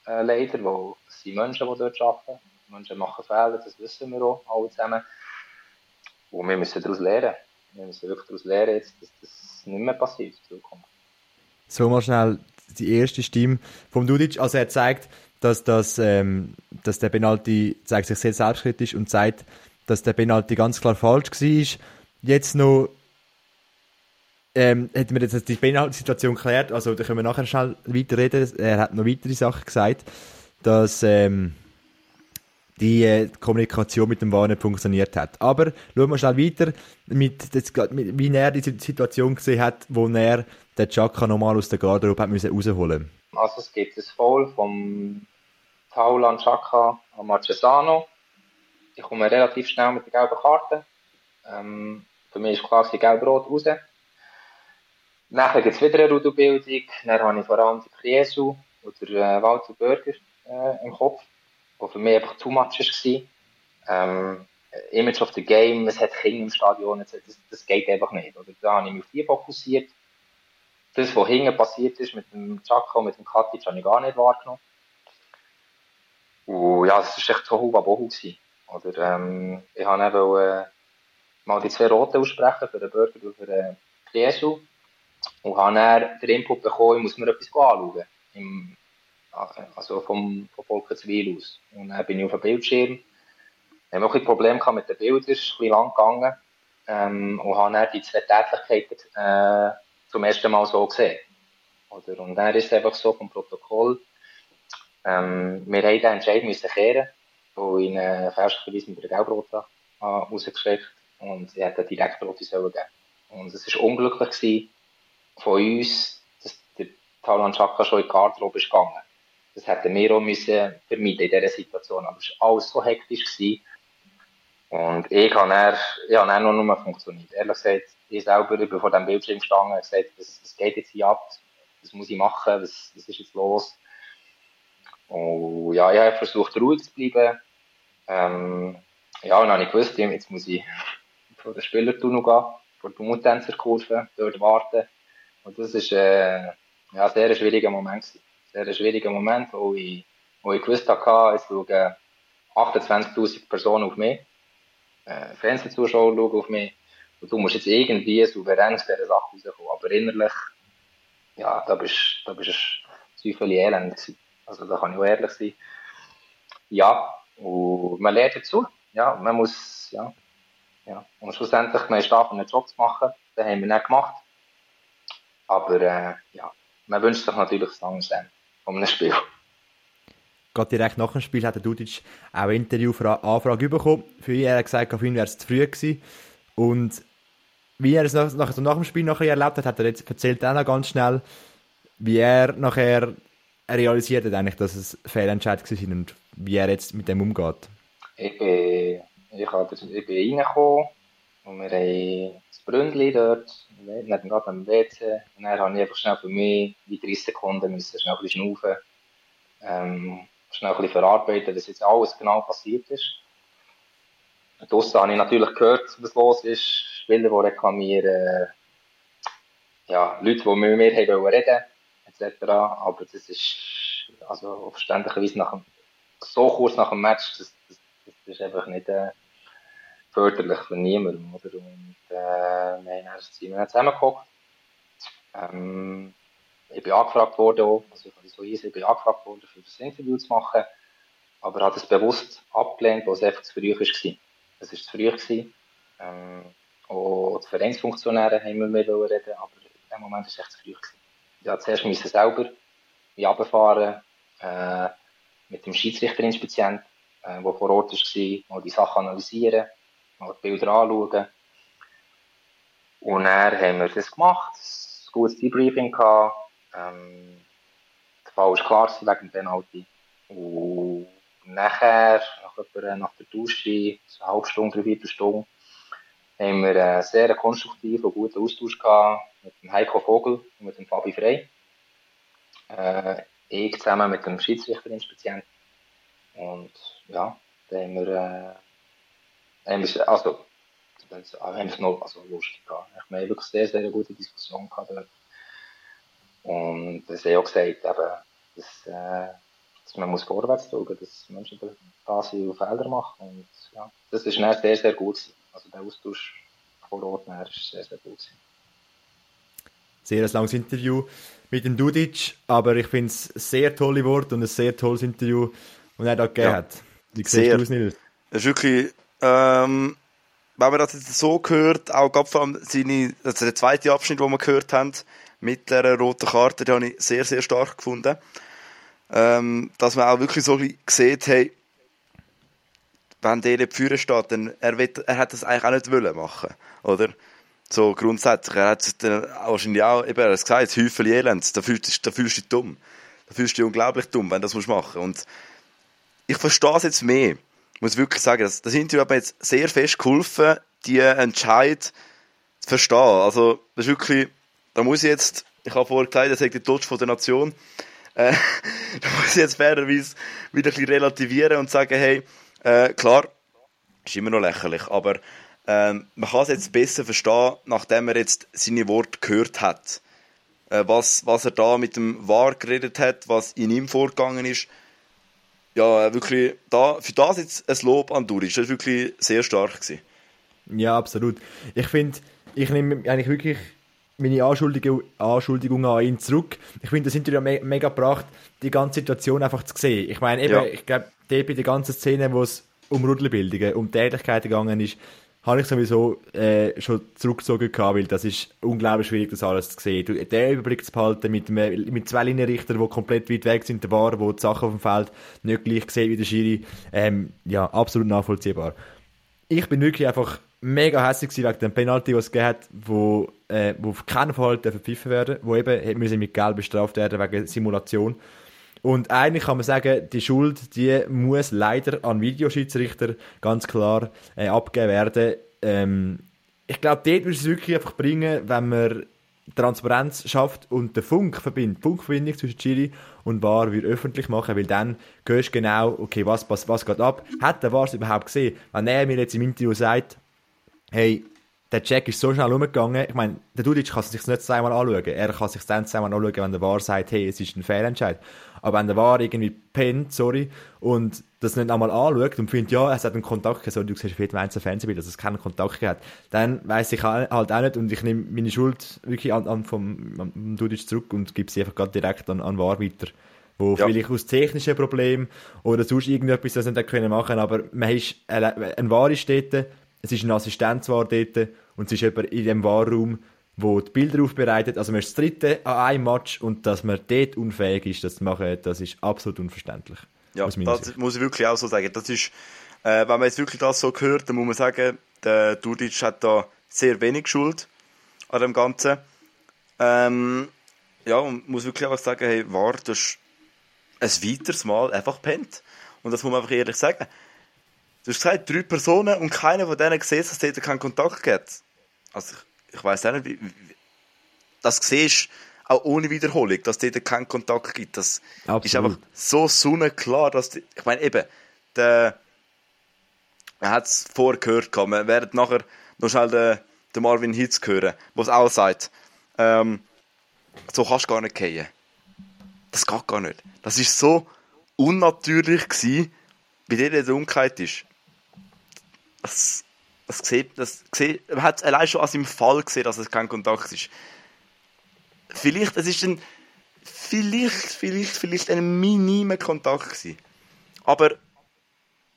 äh, leider, weil es sind Menschen, die dort arbeiten. Menschen machen Fehler, das wissen wir auch alle zusammen. Und wir müssen daraus lernen. Wir müssen wirklich daraus lernen, jetzt, dass das nicht mehr passiert in. So mal schnell die erste Stimme vom Dudic. Also er zeigt, dass, das, ähm, dass der Penalty zeigt sich sehr selbstkritisch und zeigt, dass der Penalty ganz klar falsch war. Jetzt noch ähm, hätten wir jetzt die Penalty-Situation geklärt, also da können wir nachher schnell weiterreden. Er hat noch weitere Sachen gesagt, dass ähm, die äh, Kommunikation mit dem nicht funktioniert hat. Aber schauen wir schnell weiter, mit, das, mit, wie er diese Situation gesehen hat, wo er den Chaka nochmal aus der Garderobe hat müssen rausholen Also es gibt das Foul vom Taulan Chaka an Marchesano. Ich komme relativ schnell mit der gelben Karte. Ähm, für mich ist klar, gelb-rot raus. Nachher gibt es wieder eine Rudelbildung. Dann habe ich vor allem die Kriesu oder äh, Walter Bürger äh, im Kopf was für mich einfach too much war. Ähm, Image of the Game, es hat Kinder im Stadion, das, das geht einfach nicht. Oder da habe ich mich auf die fokussiert. Das, was hinten passiert ist mit dem Chaka und mit dem Katic, habe ich gar nicht wahrgenommen. Und ja, es war echt so Huba-Bohu. Oder, ähm, ich habe eben äh, mal die zwei Roten aussprechen für den Burger und für den Jesu. Und habe dann den Input bekommen, ich muss mir etwas anschauen. Im, also vom, vom Volkenswil aus. Und dann bin ich auf dem Bildschirm. Ich habe auch ein Problem mit den Bildern, ist ein bisschen lang gegangen. Ähm, und habe dann die zwei Tätigkeiten äh, zum ersten Mal so gesehen. Oder? Und dann ist es einfach so vom Protokoll, Ähm, wir haben den Entscheid müssen kehren, wo ihn äh, fälschlicherweise mit der Gelbrota äh, rausgeschickt und er hat eine Direktrote sollen geben. Und es war unglücklich gewesen von uns, dass der Talan Chaka schon in die Garderobe ist gegangen. Das hätten wir auch müssen vermeiden in dieser Situation. Aber es war alles so hektisch gewesen. Und ich habe dann, ja, dann noch nur funktioniert. Ehrlich gesagt, ich selber bin vor dem Bildschirm gestanden und gesagt, das, das geht jetzt hier ab. Was muss ich machen? Was, was ist jetzt los? Und ja, ich habe versucht, ruhig zu bleiben. Ähm, ja, und dann habe ich gewusst, jetzt muss ich vor den Spielertunnel gehen, vor der Muttänzerkurve, dort warten. Und das war äh, ja, ein sehr schwieriger Moment. Gewesen. Sehr schwieriger Moment, wo ich, wo ich gewusst habe, es schauen 28.000 Personen auf mich. Äh, Fernsehzuschauer schauen auf mich. Und du musst jetzt irgendwie souverän aus dieser Sache rauskommen. Aber innerlich, ja, da bist, da bist du Teufel elend gewesen. Also da kann ich auch ehrlich sein. Ja, und man lernt dazu. Ja, man muss, ja, ja. Und schlussendlich, man ist da, um einen Job zu machen. Den haben wir nicht gemacht. Aber, äh, ja, man wünscht sich natürlich das anderes von einem Spiel. Gerade direkt nach dem Spiel hat der Dudic auch eine Interview-Anfrage bekommen. Für ihn, er hat gesagt, für ihn wäre es zu früh gewesen. Und wie er es nach, nach, nach dem Spiel nachher erlebt hat, hat er jetzt erzählt auch noch ganz schnell, wie er nachher realisiert hat, eigentlich, dass es Fehlentscheid war und wie er jetzt mit dem umgeht. Ich bin, ich, habe, ich bin reingekommen und wir haben das Bründli dort, neben gerade am WC. Und dann habe ich einfach schnell für mich, wie 30 Sekunden, müssen schnell ein bisschen schnaufen, ähm, schnell ein bisschen verarbeiten, dass jetzt alles genau passiert ist. Draussen habe ich natürlich gehört, was los ist. Spieler, die reklamieren, ja, Leute, die mit mir haben reden etc. Aber das ist also verständlicherweise nach dem, so kurz nach dem Match, das, das, das ist einfach nicht äh, förderlich für niemanden. Oder? Und äh, wir haben sind wir zusammengeguckt. Ähm, ich bin angefragt worden, auch, also ich so hieß, ich bin angefragt worden, für das Interview zu machen, aber habe es bewusst abgelehnt, weil es einfach zu früh war. Es war zu früh. Gewesen. Ähm, und die Vereinsfunktionäre haben wir mit reden, aber in dem Moment war es echt zu früh. Gewesen. Ich musste zuerst müssen selber runterfahren, äh, mit dem Schiedsrichterinspizient, äh, der vor Ort war, mal die Sachen analysieren, mal die Bilder anschauen. Und dann haben wir das gemacht, ein gutes Debriefing gehabt. Ähm, der Fall war klar wegen dem Penalty. Und nachher, nach, etwa, nach der Dusche, eine halbe Stunde, eine Viertelstunde, haben wir einen sehr konstruktiven und guten Austausch gehabt mit dem Heiko Vogel und mit dem Fabi Frey. Äh, ich zusammen mit dem Schiedsrichterinspizient. Und ja, da haben wir, äh, wir also, das haben wir noch also lustig. Wir haben wirklich sehr, sehr gute Diskussion gehabt dort. Und das haben auch gesagt, eben, dass, äh, dass man muss vorwärts schauen, dass Menschen da sind und Fehler machen. Und ja, das ist sehr, sehr gut. Also der Austausch vor Ort ist sehr, sehr gut. Sehr ein langes Interview mit dem Dudic, aber ich finde es sehr tolle Worte und ein sehr tolles Interview, das er da gegeben ja. hat. Wie siehst du es, Nils? Das ist wirklich, ähm, wenn man das jetzt so gehört, auch gerade vor allem seine, also der zweite Abschnitt, den wir gehört haben, mit der roten Karte, den habe ich sehr, sehr stark gefunden. Ähm, dass man auch wirklich so gesehen hat, wenn der nicht Führer steht, dann er, will, er hat das eigentlich auch nicht wollen machen, oder? So grundsätzlich. Er hat es dann wahrscheinlich auch, eben, er hat gesagt, Häufel Elend, da fühlst, da fühlst du dich dumm. Da fühlst du dich unglaublich dumm, wenn du das machen musst. Und ich verstehe es jetzt mehr. Muss wirklich sagen, das, das Interview hat mir jetzt sehr fest geholfen, die Entscheid zu verstehen. Also, das ist wirklich, da muss ich jetzt, ich habe vorher gesagt, er sagt die Tod von der Nation. Äh, da muss ich jetzt fairerweise wieder ein bisschen relativieren und sagen, hey, äh, klar, ist immer noch lächerlich, aber ähm, man kann es jetzt besser verstehen, nachdem er jetzt seine Worte gehört hat. Äh, was, was er da mit dem Wahr geredet hat, was in ihm vorgegangen ist. Ja, wirklich, da, für das jetzt ein Lob an Duric. Das war wirklich sehr stark. Gewesen. Ja, absolut. Ich finde, ich nehme eigentlich wirklich meine Anschuldigung, Anschuldigung an ihn zurück. Ich finde, das Interview me mega gebracht, die ganze Situation einfach zu sehen. Ich meine, eben, ja. ich glaube, bei der ganzen Szene, wo es um Rudelbildungen, um Tätigkeiten gegangen ist, habe ich sowieso äh, schon zurückgezogen gehabt, weil das ist unglaublich schwierig, das alles zu sehen. Du, den Überblick zu behalten mit, mit zwei Linienrichtern, die komplett weit weg sind, der Bar, wo die Sachen auf dem Feld nicht gleich sehen wie der Schiri, ähm, ja, absolut nachvollziehbar. Ich bin wirklich einfach mega hässlich wegen dem Penalty, was es gegeben hat, wo, äh, wo auf keinen Fall verpfiffen werden wo eben müssen mit Geld bestraft werden wegen Simulation. Und eigentlich kann man sagen, die Schuld, die muss leider an Videoschiedsrichter ganz klar äh, abgegeben werden. Ähm, ich glaube, dort würde es wirklich einfach bringen, wenn man Transparenz schafft und den Funk verbindet, Funkverbindung zwischen Chili und VAR wird öffentlich machen, weil dann hörst du genau, okay, was, was, was geht ab. Hat der VAR es überhaupt gesehen? Wenn er mir jetzt im Interview sagt, hey, der Check ist so schnell umgegangen. Ich meine, der Dudic kann sich nicht zweimal anschauen. Er kann sich dann zweimal anschauen, wenn der VAR sagt, hey, es ist ein Fehlentscheid. Aber wenn der VAR irgendwie pennt, sorry, und das nicht einmal anschaut und findet, ja, es hat einen Kontakt gehabt, so, du siehst auf jedem einzelnen Fernsehbild, dass es keinen Kontakt gehabt dann weiss ich halt auch nicht und ich nehme meine Schuld wirklich an, an vom, an Dudic zurück und gebe sie einfach gerade direkt an, an VAR weiter wo ja. vielleicht aus technischen Problemen oder sonst irgendetwas das nicht können machen aber man ist, ein VAR ist dort, es ist ein Assistenz war dort und es ist jemand in dem Wahrraum, wo die Bilder aufbereitet. Also man ist das dritte an einem Match und dass man dort unfähig ist, das zu machen, das ist absolut unverständlich. Ja, das Sicht. muss ich wirklich auch so sagen. Das ist, äh, wenn man jetzt wirklich das so hört, dann muss man sagen, der Dudic hat da sehr wenig Schuld an dem Ganzen. Ähm, ja, und muss wirklich auch sagen, hey, war das ein weiteres Mal einfach pennt. Und das muss man einfach ehrlich sagen. Du hast gesagt, drei Personen und keiner von denen gesehen, dass es dort keinen Kontakt gibt. Also ich, ich weiß auch nicht, wie, wie das siehst auch ohne Wiederholung, dass es keinen Kontakt gibt. Das Absolut. ist einfach so sonnenklar, dass die, ich meine eben, der man hat es vorher gehört, wir werden nachher noch schnell den, den Marvin Hitz hören, es auch sagt, ähm, so kannst du gar nicht gehen. Das geht gar nicht. Das ist so unnatürlich gewesen, bei der der Dunkelheit ist das, das sieht, das sieht, man hat allein schon an seinem Fall gesehen, dass es kein Kontakt ist. Vielleicht, es ist ein, vielleicht, vielleicht, vielleicht ein minimer Kontakt gewesen. Aber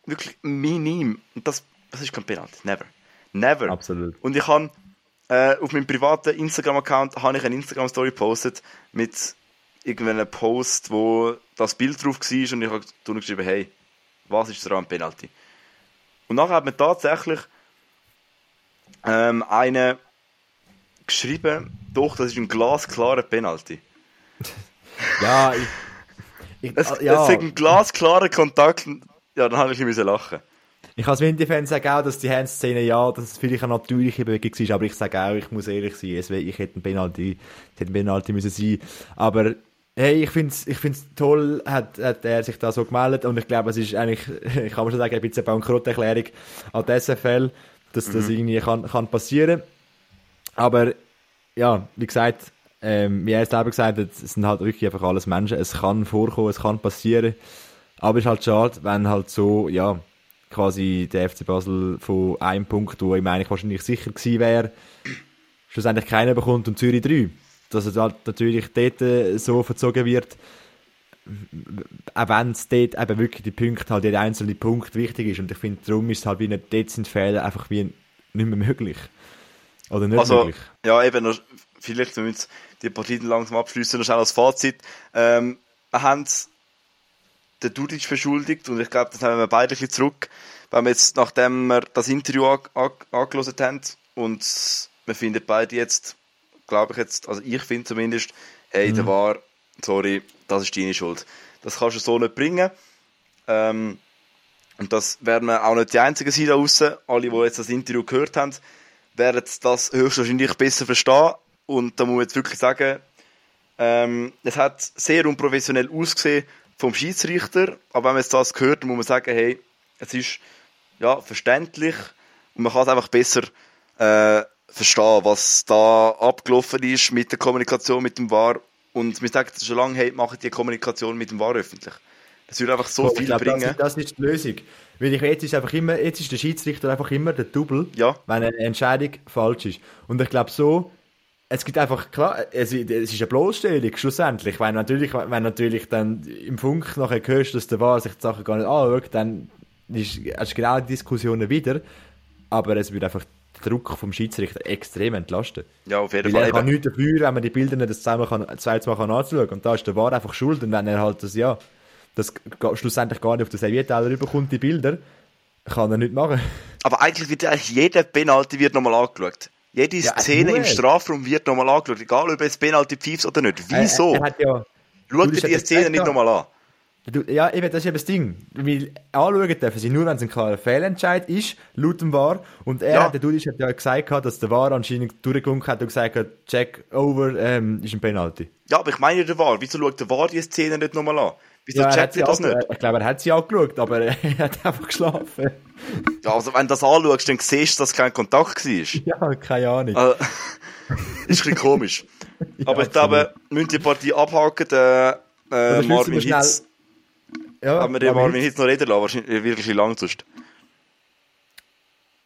wirklich minim. Und das, das ist kein Penalty. Never. Never. Absolut. Und ich habe äh, auf meinem privaten Instagram-Account habe ich eine Instagram-Story gepostet mit irgendeinem Post, wo das Bild drauf war und ich habe geschrieben, hey, was ist daran Penalty? Und nachher hat man tatsächlich ähm, einen geschrieben, doch, das ist ein glasklarer Penalty. ja, ich, ich, es, ja. es ist ein glasklarer Kontakt. Ja, dann habe ich ein bisschen lachen. Ich als Windy-Fan sage auch, dass die Handszene, ja, dass es vielleicht eine natürliche Bewegung war, aber ich sage auch, ich muss ehrlich sein, ich hätte ein Penalty, hätte ein Penalty müssen sein. Aber Hey, ich finde es ich find's toll, hat, hat er sich da so gemeldet und ich glaube, es ist eigentlich, ich kann mal schon sagen, ein bisschen eine Bankrotterklärung an die SFL, dass das mhm. irgendwie kann, kann passieren. Aber ja, wie gesagt, ähm, wie er es selber gesagt hat, es sind halt wirklich einfach alles Menschen. Es kann vorkommen, es kann passieren. Aber es ist halt schade, wenn halt so, ja, quasi der FC Basel von einem Punkt, wo ihm eigentlich wahrscheinlich sicher gewesen wäre, schlussendlich keiner bekommt und Zürich drei dass es halt natürlich dort äh, so verzogen wird, auch wenn es dort eben wirklich die Punkte, halt jeder einzelne Punkt wichtig ist. Und ich finde, darum ist es halt wie dort sind Fehler einfach wie nicht mehr möglich. Oder nicht also, möglich. Ja, eben, noch, vielleicht, wenn wir jetzt die Partien langsam abschließen, noch schnell als Fazit. Ähm, wir haben den Dudic beschuldigt und ich glaube, das haben wir beide ein bisschen zurück, weil wir jetzt, nachdem wir das Interview angelesen haben und wir finden beide jetzt glaube ich jetzt, also ich finde zumindest, hey, mhm. der war, sorry, das ist deine Schuld. Das kannst du so nicht bringen. Ähm, und das werden wir auch nicht die Einzigen sein da draussen. Alle, die jetzt das Interview gehört haben, werden das höchstwahrscheinlich besser verstehen. Und da muss man jetzt wirklich sagen, ähm, es hat sehr unprofessionell ausgesehen vom Schiedsrichter. Aber wenn man jetzt das gehört, muss man sagen, hey, es ist ja, verständlich und man kann es einfach besser äh, verstehen, was da abgelaufen ist mit der Kommunikation mit dem VAR. Und wir sagen schon lange, hey, machen die Kommunikation mit dem VAR öffentlich. Das würde einfach so oh, viel glaube, bringen. Das, das, ist die Lösung. Weil ich, jetzt ist einfach immer, jetzt ist der Schiedsrichter einfach immer der Double, ja. wenn eine Entscheidung falsch ist. Und ich glaube so, es gibt einfach, klar, es, es ist eine Bloßstellung, schlussendlich. Wenn natürlich, wenn natürlich dann im Funk nachher hörst, dass der VAR sich die Sachen gar nicht anschaut, dann ist, hast du genau die Diskussionen wieder. aber es würde einfach Druck vom Schiedsrichter extrem entlasten. Ja, auf jeden Weil Fall. er kann nichts dafür, wenn man die Bilder nicht das zweimal kann, zweimal kann anschauen Und da ist der War einfach schuld. Und wenn er halt das, ja, das schlussendlich gar nicht auf den Servierteller rüberkommt, die Bilder, kann er nicht machen. Aber eigentlich wird eigentlich jeder Penalty wird nochmal angeschaut. Jede Ja, Szene im. Strafraum wird nochmal angeschaut, egal ob es Penalty pfeift oder nicht. Wieso? Er, er hat ja, Schaut dir die er Szene nicht nochmal an. Ja, eben, das ist eben das Ding. Weil anschauen dürfen sie nur, wenn es ein klarer Fehlentscheid ist, laut dem VAR. Und er, Ja. der Dudisch hat ja gesagt, dass der VAR anscheinend durchgewunken hat und gesagt hat, check over, ähm, ist ein Penalty. Ja, aber ich meine der War. Wieso schaut der War die Szene nicht nochmal an? Wieso er hat checkt ihr das nicht? Ich glaube, er hat sie angeschaut, aber er hat einfach geschlafen. Ja, also wenn du das anschaust, dann siehst du, dass kein Kontakt war. Ja, keine Ahnung. Also, ist ein bisschen komisch. Aber ich glaube, wir müssen die Partie abhaken. Der äh, Marvin wir schnell- Hitz, ja, haben wir den Marvin Hitz- Hitz noch reden lassen, wahrscheinlich wirklich lang sonst.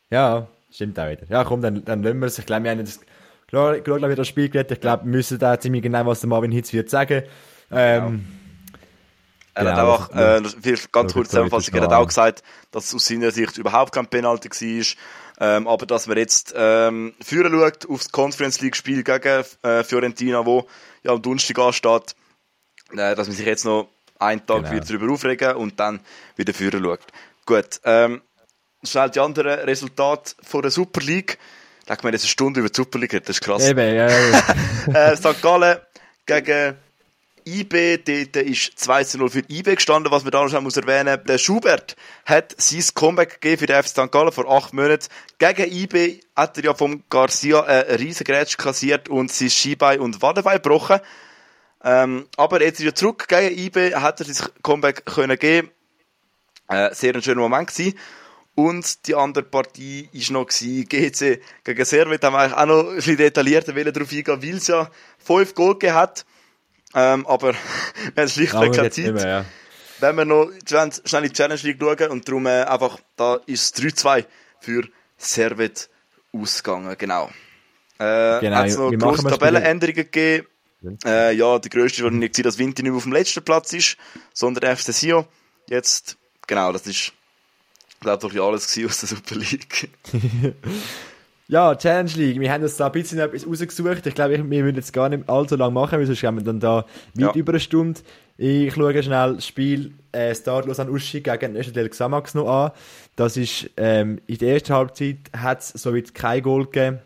Ja, stimmt auch wieder. Ja, komm, dann, dann lassen wir es. Ich glaube, wir haben das, klar, klar, glaube ich, das Spiel geredet. Ich glaube, wir müssen da ziemlich genau, was der Marvin Hitz wird sagen. Ähm, Er Genau, hat auch, das- äh, ganz das- kurz das- Zusammenfassung, er hat das- auch gesagt, dass es aus seiner Sicht überhaupt kein Penalty war, ähm, aber dass man jetzt ähm, führen schaut aufs Conference League Spiel gegen äh, Fiorentina, wo ja am Donnerstag ansteht, äh, dass man sich jetzt noch einen Tag Genau. wieder darüber aufregen und dann wieder führen schaut. Gut, ähm, schnell die anderen Resultate von der Super League. Wir haben jetzt eine Stunde über die Super League, das ist krass. eben, ja, ja. Äh, St. Gallen gegen IB, dort ist 2 zu 0 für IB gestanden, was man da noch schnell muss erwähnen Der Schubert hat sein Comeback gegeben für den FC St. Gallen vor acht Monaten. Gegen IB hat er ja vom Garcia äh, einen riesen Grätsch kassiert und sein Skibein und Wadenbein gebrochen. Ähm, aber jetzt ist er zurück gegen IB, hat er sein Comeback können geben. Äh, sehr ein schöner Moment gewesen. Und die andere Partie war noch gewesen, GC gegen Servet. Da haben wir eigentlich auch noch ein bisschen detaillierter darauf eingehen, weil es ja fünf Goal gegeben hat. Ähm, aber wir haben schlichtweg keine Zeit. mehr, ja. Wenn wir noch schnell in die Challenge League schauen und darum äh, einfach, da ist es 3-2 für Servet ausgegangen, genau. Äh, Genau, hat es noch grosse bei Tabellenänderungen gegeben. Äh, ja, die grösste war nicht, dass Vinti nicht mehr auf dem letzten Platz ist, sondern der FC Sion. Jetzt, genau, das ist, glaube ich, alles aus der Super League. Ja, Challenge League. Wir haben uns da ein bisschen etwas rausgesucht. Ich glaube, wir müssen jetzt gar nicht allzu lange machen, weil sonst haben wir dann da Ja. weit über eine Stunde. Ich schaue schnell das Spiel äh, Startlos an Uschi gegen Österreich Xamax noch an. Das ist, ähm, in der ersten Halbzeit hat es soweit kein Goal gegeben.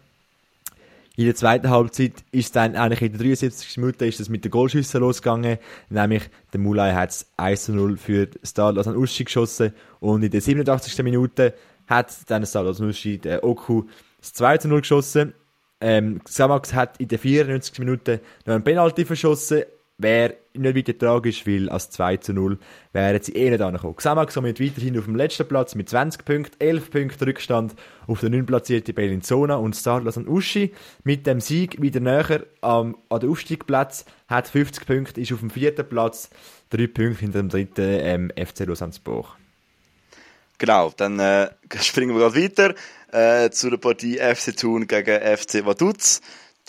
In der zweiten Halbzeit ist dann eigentlich in der 73. Minute ist das mit den Goalschüssen losgegangen. Nämlich der Mulai hat es 1 zu 0 für Stadlos an Uschi geschossen. Und in der 87. Minute hat dann Stadlos an Uschi, der Oku, das 2 zu 0 geschossen. Ähm, Xamax hat in der 94. Minute noch einen Penalty verschossen. Wäre nicht weiter tragisch, weil als 2 zu 0 wären sie eh nicht angekommen. Xamax somit weiterhin auf dem letzten Platz mit 20 Punkten, 11 Punkte Rückstand auf der 9 platzierte Bellinzona und Starlas und Uschi mit dem Sieg wieder näher am, an den Aufstiegsplatz, hat 50 Punkte, ist auf dem vierten Platz, 3 Punkte hinter dem dritten ähm, FC Lausanne-Buch. Genau, dann äh, springen wir gerade weiter äh, zu der Partie FC Thun gegen FC Vaduz.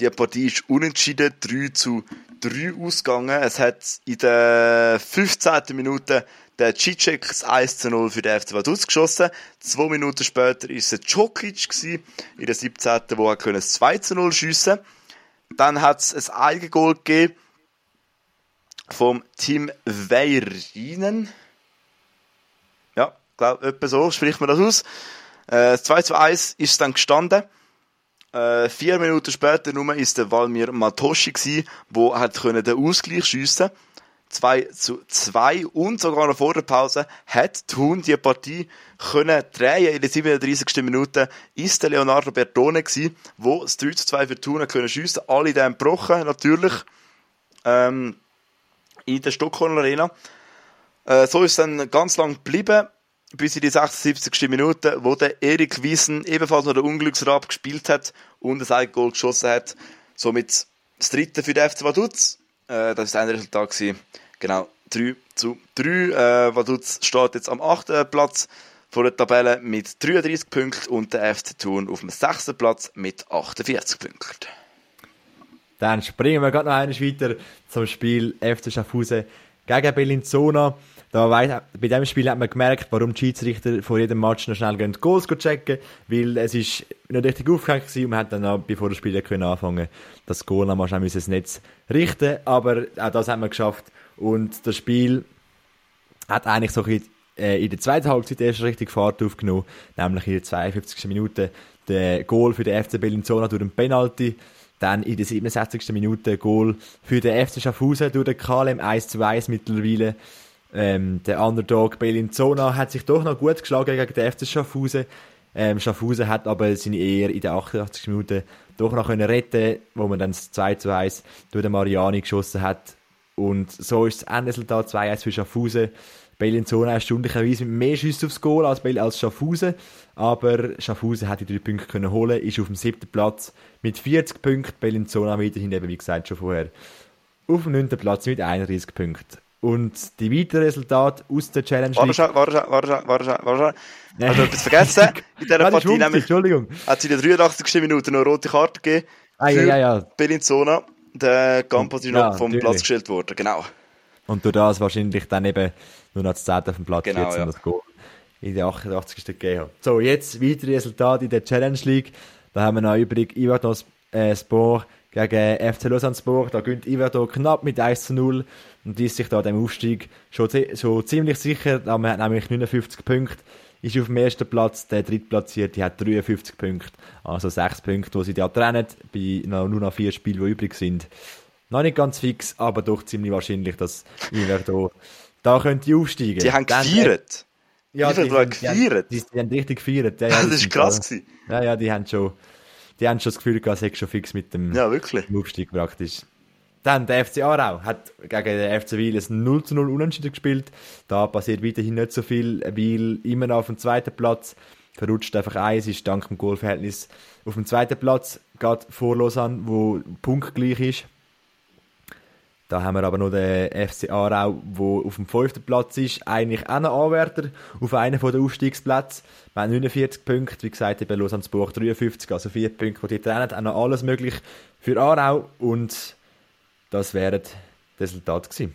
Die Partie ist unentschieden 3 zu 3 ausgegangen. Es hat in der 15. Minute der Cicek das 1 zu 0 für den FC Vaduz geschossen. Zwei Minuten später ist es Djokic gewesen, in der 17. wo er das 2 zu 0 schiessen Dann hat es ein Eigengoal gegeben vom Team Weirinen. Ja, glaube etwa so spricht man das aus. Äh, 2 zu 1 ist dann gestanden. Äh, vier Minuten später nur ist der Valmir Matoshi gsi, wo hat den Ausgleich schiessen. 2 zu 2 und sogar noch vor der Pause hat Thun die Partie können drehen. In der 37. Minute ist der Leonardo Bertone gsi, wo das 3 zu 2 für Thun können schiessen. Alle dann gebrochen, natürlich. Ähm, in der Stockholm Arena. Äh, so ist es dann ganz lang geblieben, bis in die 76. Minute, wo der Erik Wiesen ebenfalls noch den Unglücksrab gespielt hat und ein Eigengoal geschossen hat. Somit das dritte für den FC Vaduz. Äh, das ist ein Resultat gewesen. Genau, 3 zu 3. Äh, Vaduz steht jetzt am 8. Platz vor der Tabelle mit 33 Punkten und der FC Thun auf dem 6. Platz mit 48 Punkten. Dann springen wir gerade noch eines weiter zum Spiel FC Schaffhausen gegen Bellinzona. Da weiss, bei diesem Spiel hat man gemerkt, warum die Schiedsrichter vor jedem Match noch schnell gehen, Goals checken, weil es ist nicht richtig aufgehängt gewesen und man hat dann auch, bevor das Spiel können anfangen, das Goal noch mal schnell ins Netz richten, aber auch das hat man geschafft und das Spiel hat eigentlich so ein äh, in der zweiten Halbzeit erst richtig Fahrt aufgenommen, nämlich in der 52. Minute der Goal für den FC Bellinzona durch den Penalty, dann in der 67. Minute Goal für den FC Schaffhausen durch den KLM 1 zu 1 mittlerweile. Ähm, der Underdog Bellinzona hat sich doch noch gut geschlagen gegen den FC Schaffhausen. Ähm, Schaffhausen hat aber seine Ehr in der 88. Minute doch noch können retten, wo man dann das 2 zu 1 durch den Mariani geschossen hat. Und so ist das Endresultat 2-1 für Schaffhausen. Bellinzona erstaunlicherweise mit mehr Schüsse aufs Goal als, als Schaffhausen. Aber Schaffhausen hat die drei Punkte können holen, ist auf dem siebten Platz mit 40 Punkten. Bellinzona weiterhin, eben wie gesagt schon vorher, auf dem neunten Platz mit 31 Punkten. Und die weiteren Resultate aus der Challenge League... Warte, warte, warte, warte, warte. Also etwas vergessen. In dieser Partie nämlich Entschuldigung. hat sie in der 83. Minute noch eine rote Karte gegeben. Ah, ja, ja, ja. Bellinzona. Der Campos ist noch vom natürlich. Platz gestellt worden, genau. Und durch das wahrscheinlich dann eben nur noch das 10. auf dem Platz genau, jetzt ja. das Goal in der 88. gegeben hat. So, jetzt weitere Resultate in der Challenge League. Da haben wir noch übrig Ivados äh, Sport gegen FC Lausanne Sport. Da gönnt Iverdor knapp mit 1 zu 0 und ist sich da dem Aufstieg schon, schon ziemlich sicher. Man hat nämlich 59 Punkte, ist auf dem ersten Platz. Der drittplatzierte hat 53 Punkte. Also 6 Punkte, die sie da trennen, bei nur noch vier Spielen, die übrig sind. Noch nicht ganz fix, aber doch ziemlich wahrscheinlich, dass Iverdor da könnte aufsteigen. Die haben gefeiert. Ja, die, die, haben. Die, die, haben richtig gefeiert. Ja, ja, das ist krass gewesen. Ja, ja, die haben schon die haben schon das Gefühl gehabt, es schon fix mit dem ja, wirklich. Aufstieg praktisch. Dann der FC Aarau hat gegen den FC Wiel ein 0 zu 0 Unentschieden gespielt. Da passiert weiterhin nicht so viel. Wiel immer noch auf dem zweiten Platz. Verrutscht einfach eins, ist dank dem Goalverhältnis auf dem zweiten Platz. Geht vor Lausanne, wo punktgleich ist. Da haben wir aber noch den FC Aarau, der auf dem fünften Platz ist, eigentlich auch noch Anwärter auf einen der Aufstiegsplätze. Wir haben 49 Punkte, wie gesagt, eben Lausanne-Buch 53, also 4 Punkte, die die trennen, auch noch alles möglich für Aarau und das wäre das Resultat gewesen.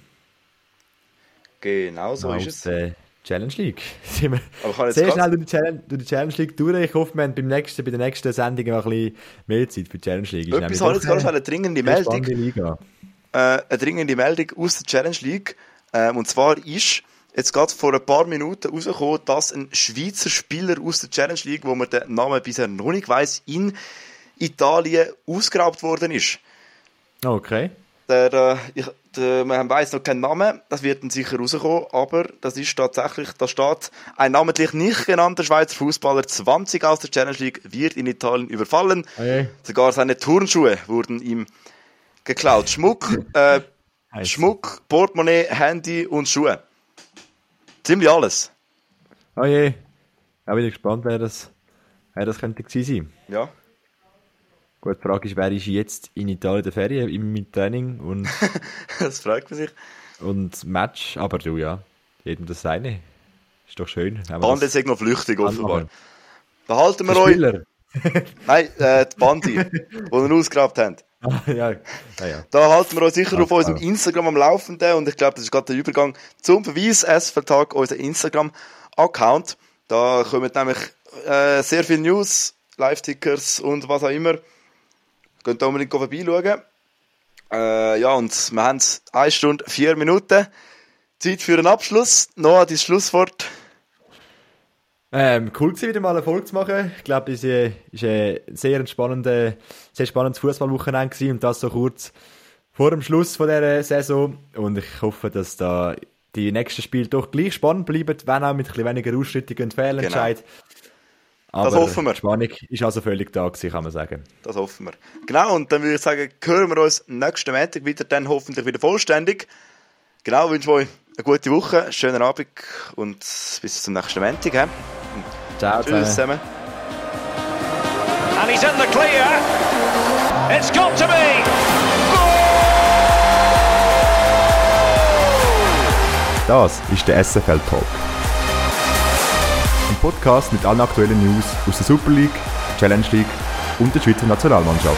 Genau so Aus, ist es. Äh, Challenge League. Sind wir sehr schnell durch die, Challenge, durch die Challenge League durch. Ich hoffe, wir haben beim nächsten, bei der nächsten Sendung noch ein bisschen mehr Zeit für die Challenge League. Etwas habe ich jetzt gerade eine dringende Meldung. Liga äh, eine dringende Meldung aus der Challenge League. Ähm, und zwar ist jetzt gerade vor ein paar Minuten rausgekommen, dass ein Schweizer Spieler aus der Challenge League, wo man den Namen bisher noch nicht weiss, in Italien ausgeraubt worden ist. Okay. Der, äh, ich, der, man weiß noch keinen Namen, das wird dann sicher rauskommen, aber das ist tatsächlich, da steht, ein namentlich nicht genannter Schweizer Fußballer, 20 aus der Challenge League, wird in Italien überfallen. Okay. Sogar seine Turnschuhe wurden ihm geklaut. Schmuck, äh, Schmuck, Portemonnaie, Handy und Schuhe. Ziemlich alles. Oh je. Ich bin gespannt, wer das, wer das könnte gewesen sein. Ja. Gut, die Frage ist, wer ist jetzt in Italien der Ferien im Training und... das fragt man sich. Und Match, aber du, ja, jedem das seine. Ist doch schön. Bande ist noch flüchtig, offenbar. Behalten wir euch... Nein, äh, die Bandi, die wir ausgegrabt haben. ja, ja, ja. Da halten wir uns sicher Ach, auf unserem Instagram am Laufenden und ich glaube, das ist gerade der Übergang zum Verweis SFL-Tag, unser Instagram-Account. Da kommen nämlich äh, sehr viele News, Live-Tickers und was auch immer. Könnt ihr unbedingt vorbeischauen. Äh, ja, und wir haben 1 Stunde 4 Minuten. Zeit für einen Abschluss. Noah, dein Schlusswort. Ähm, cool gewesen, wieder mal eine Folge zu machen. Ich glaube, es war ein sehr spannendes, sehr spannendes Fußballwochenende und das so kurz vor dem Schluss von dieser Saison. Und ich hoffe, dass da die nächsten Spiele doch gleich spannend bleiben, wenn auch mit ein bisschen weniger Ausschreitungen und Fehlentscheid. Genau. Aber das hoffen wir. Die Spannung ist also völlig da gewesen, kann man sagen. Das hoffen wir. Genau, und dann würde ich sagen, hören wir uns nächsten Montag wieder, dann hoffentlich wieder vollständig. Genau, wünsche euch eine gute Woche, schönen Abend und bis zum nächsten Montag. Ciao Tschüss zusammen. And he's in the clear. It's got to be. Das ist der SFL Talk. Ein Podcast mit allen aktuellen News aus der Super League, Challenge League und der Schweizer Nationalmannschaft.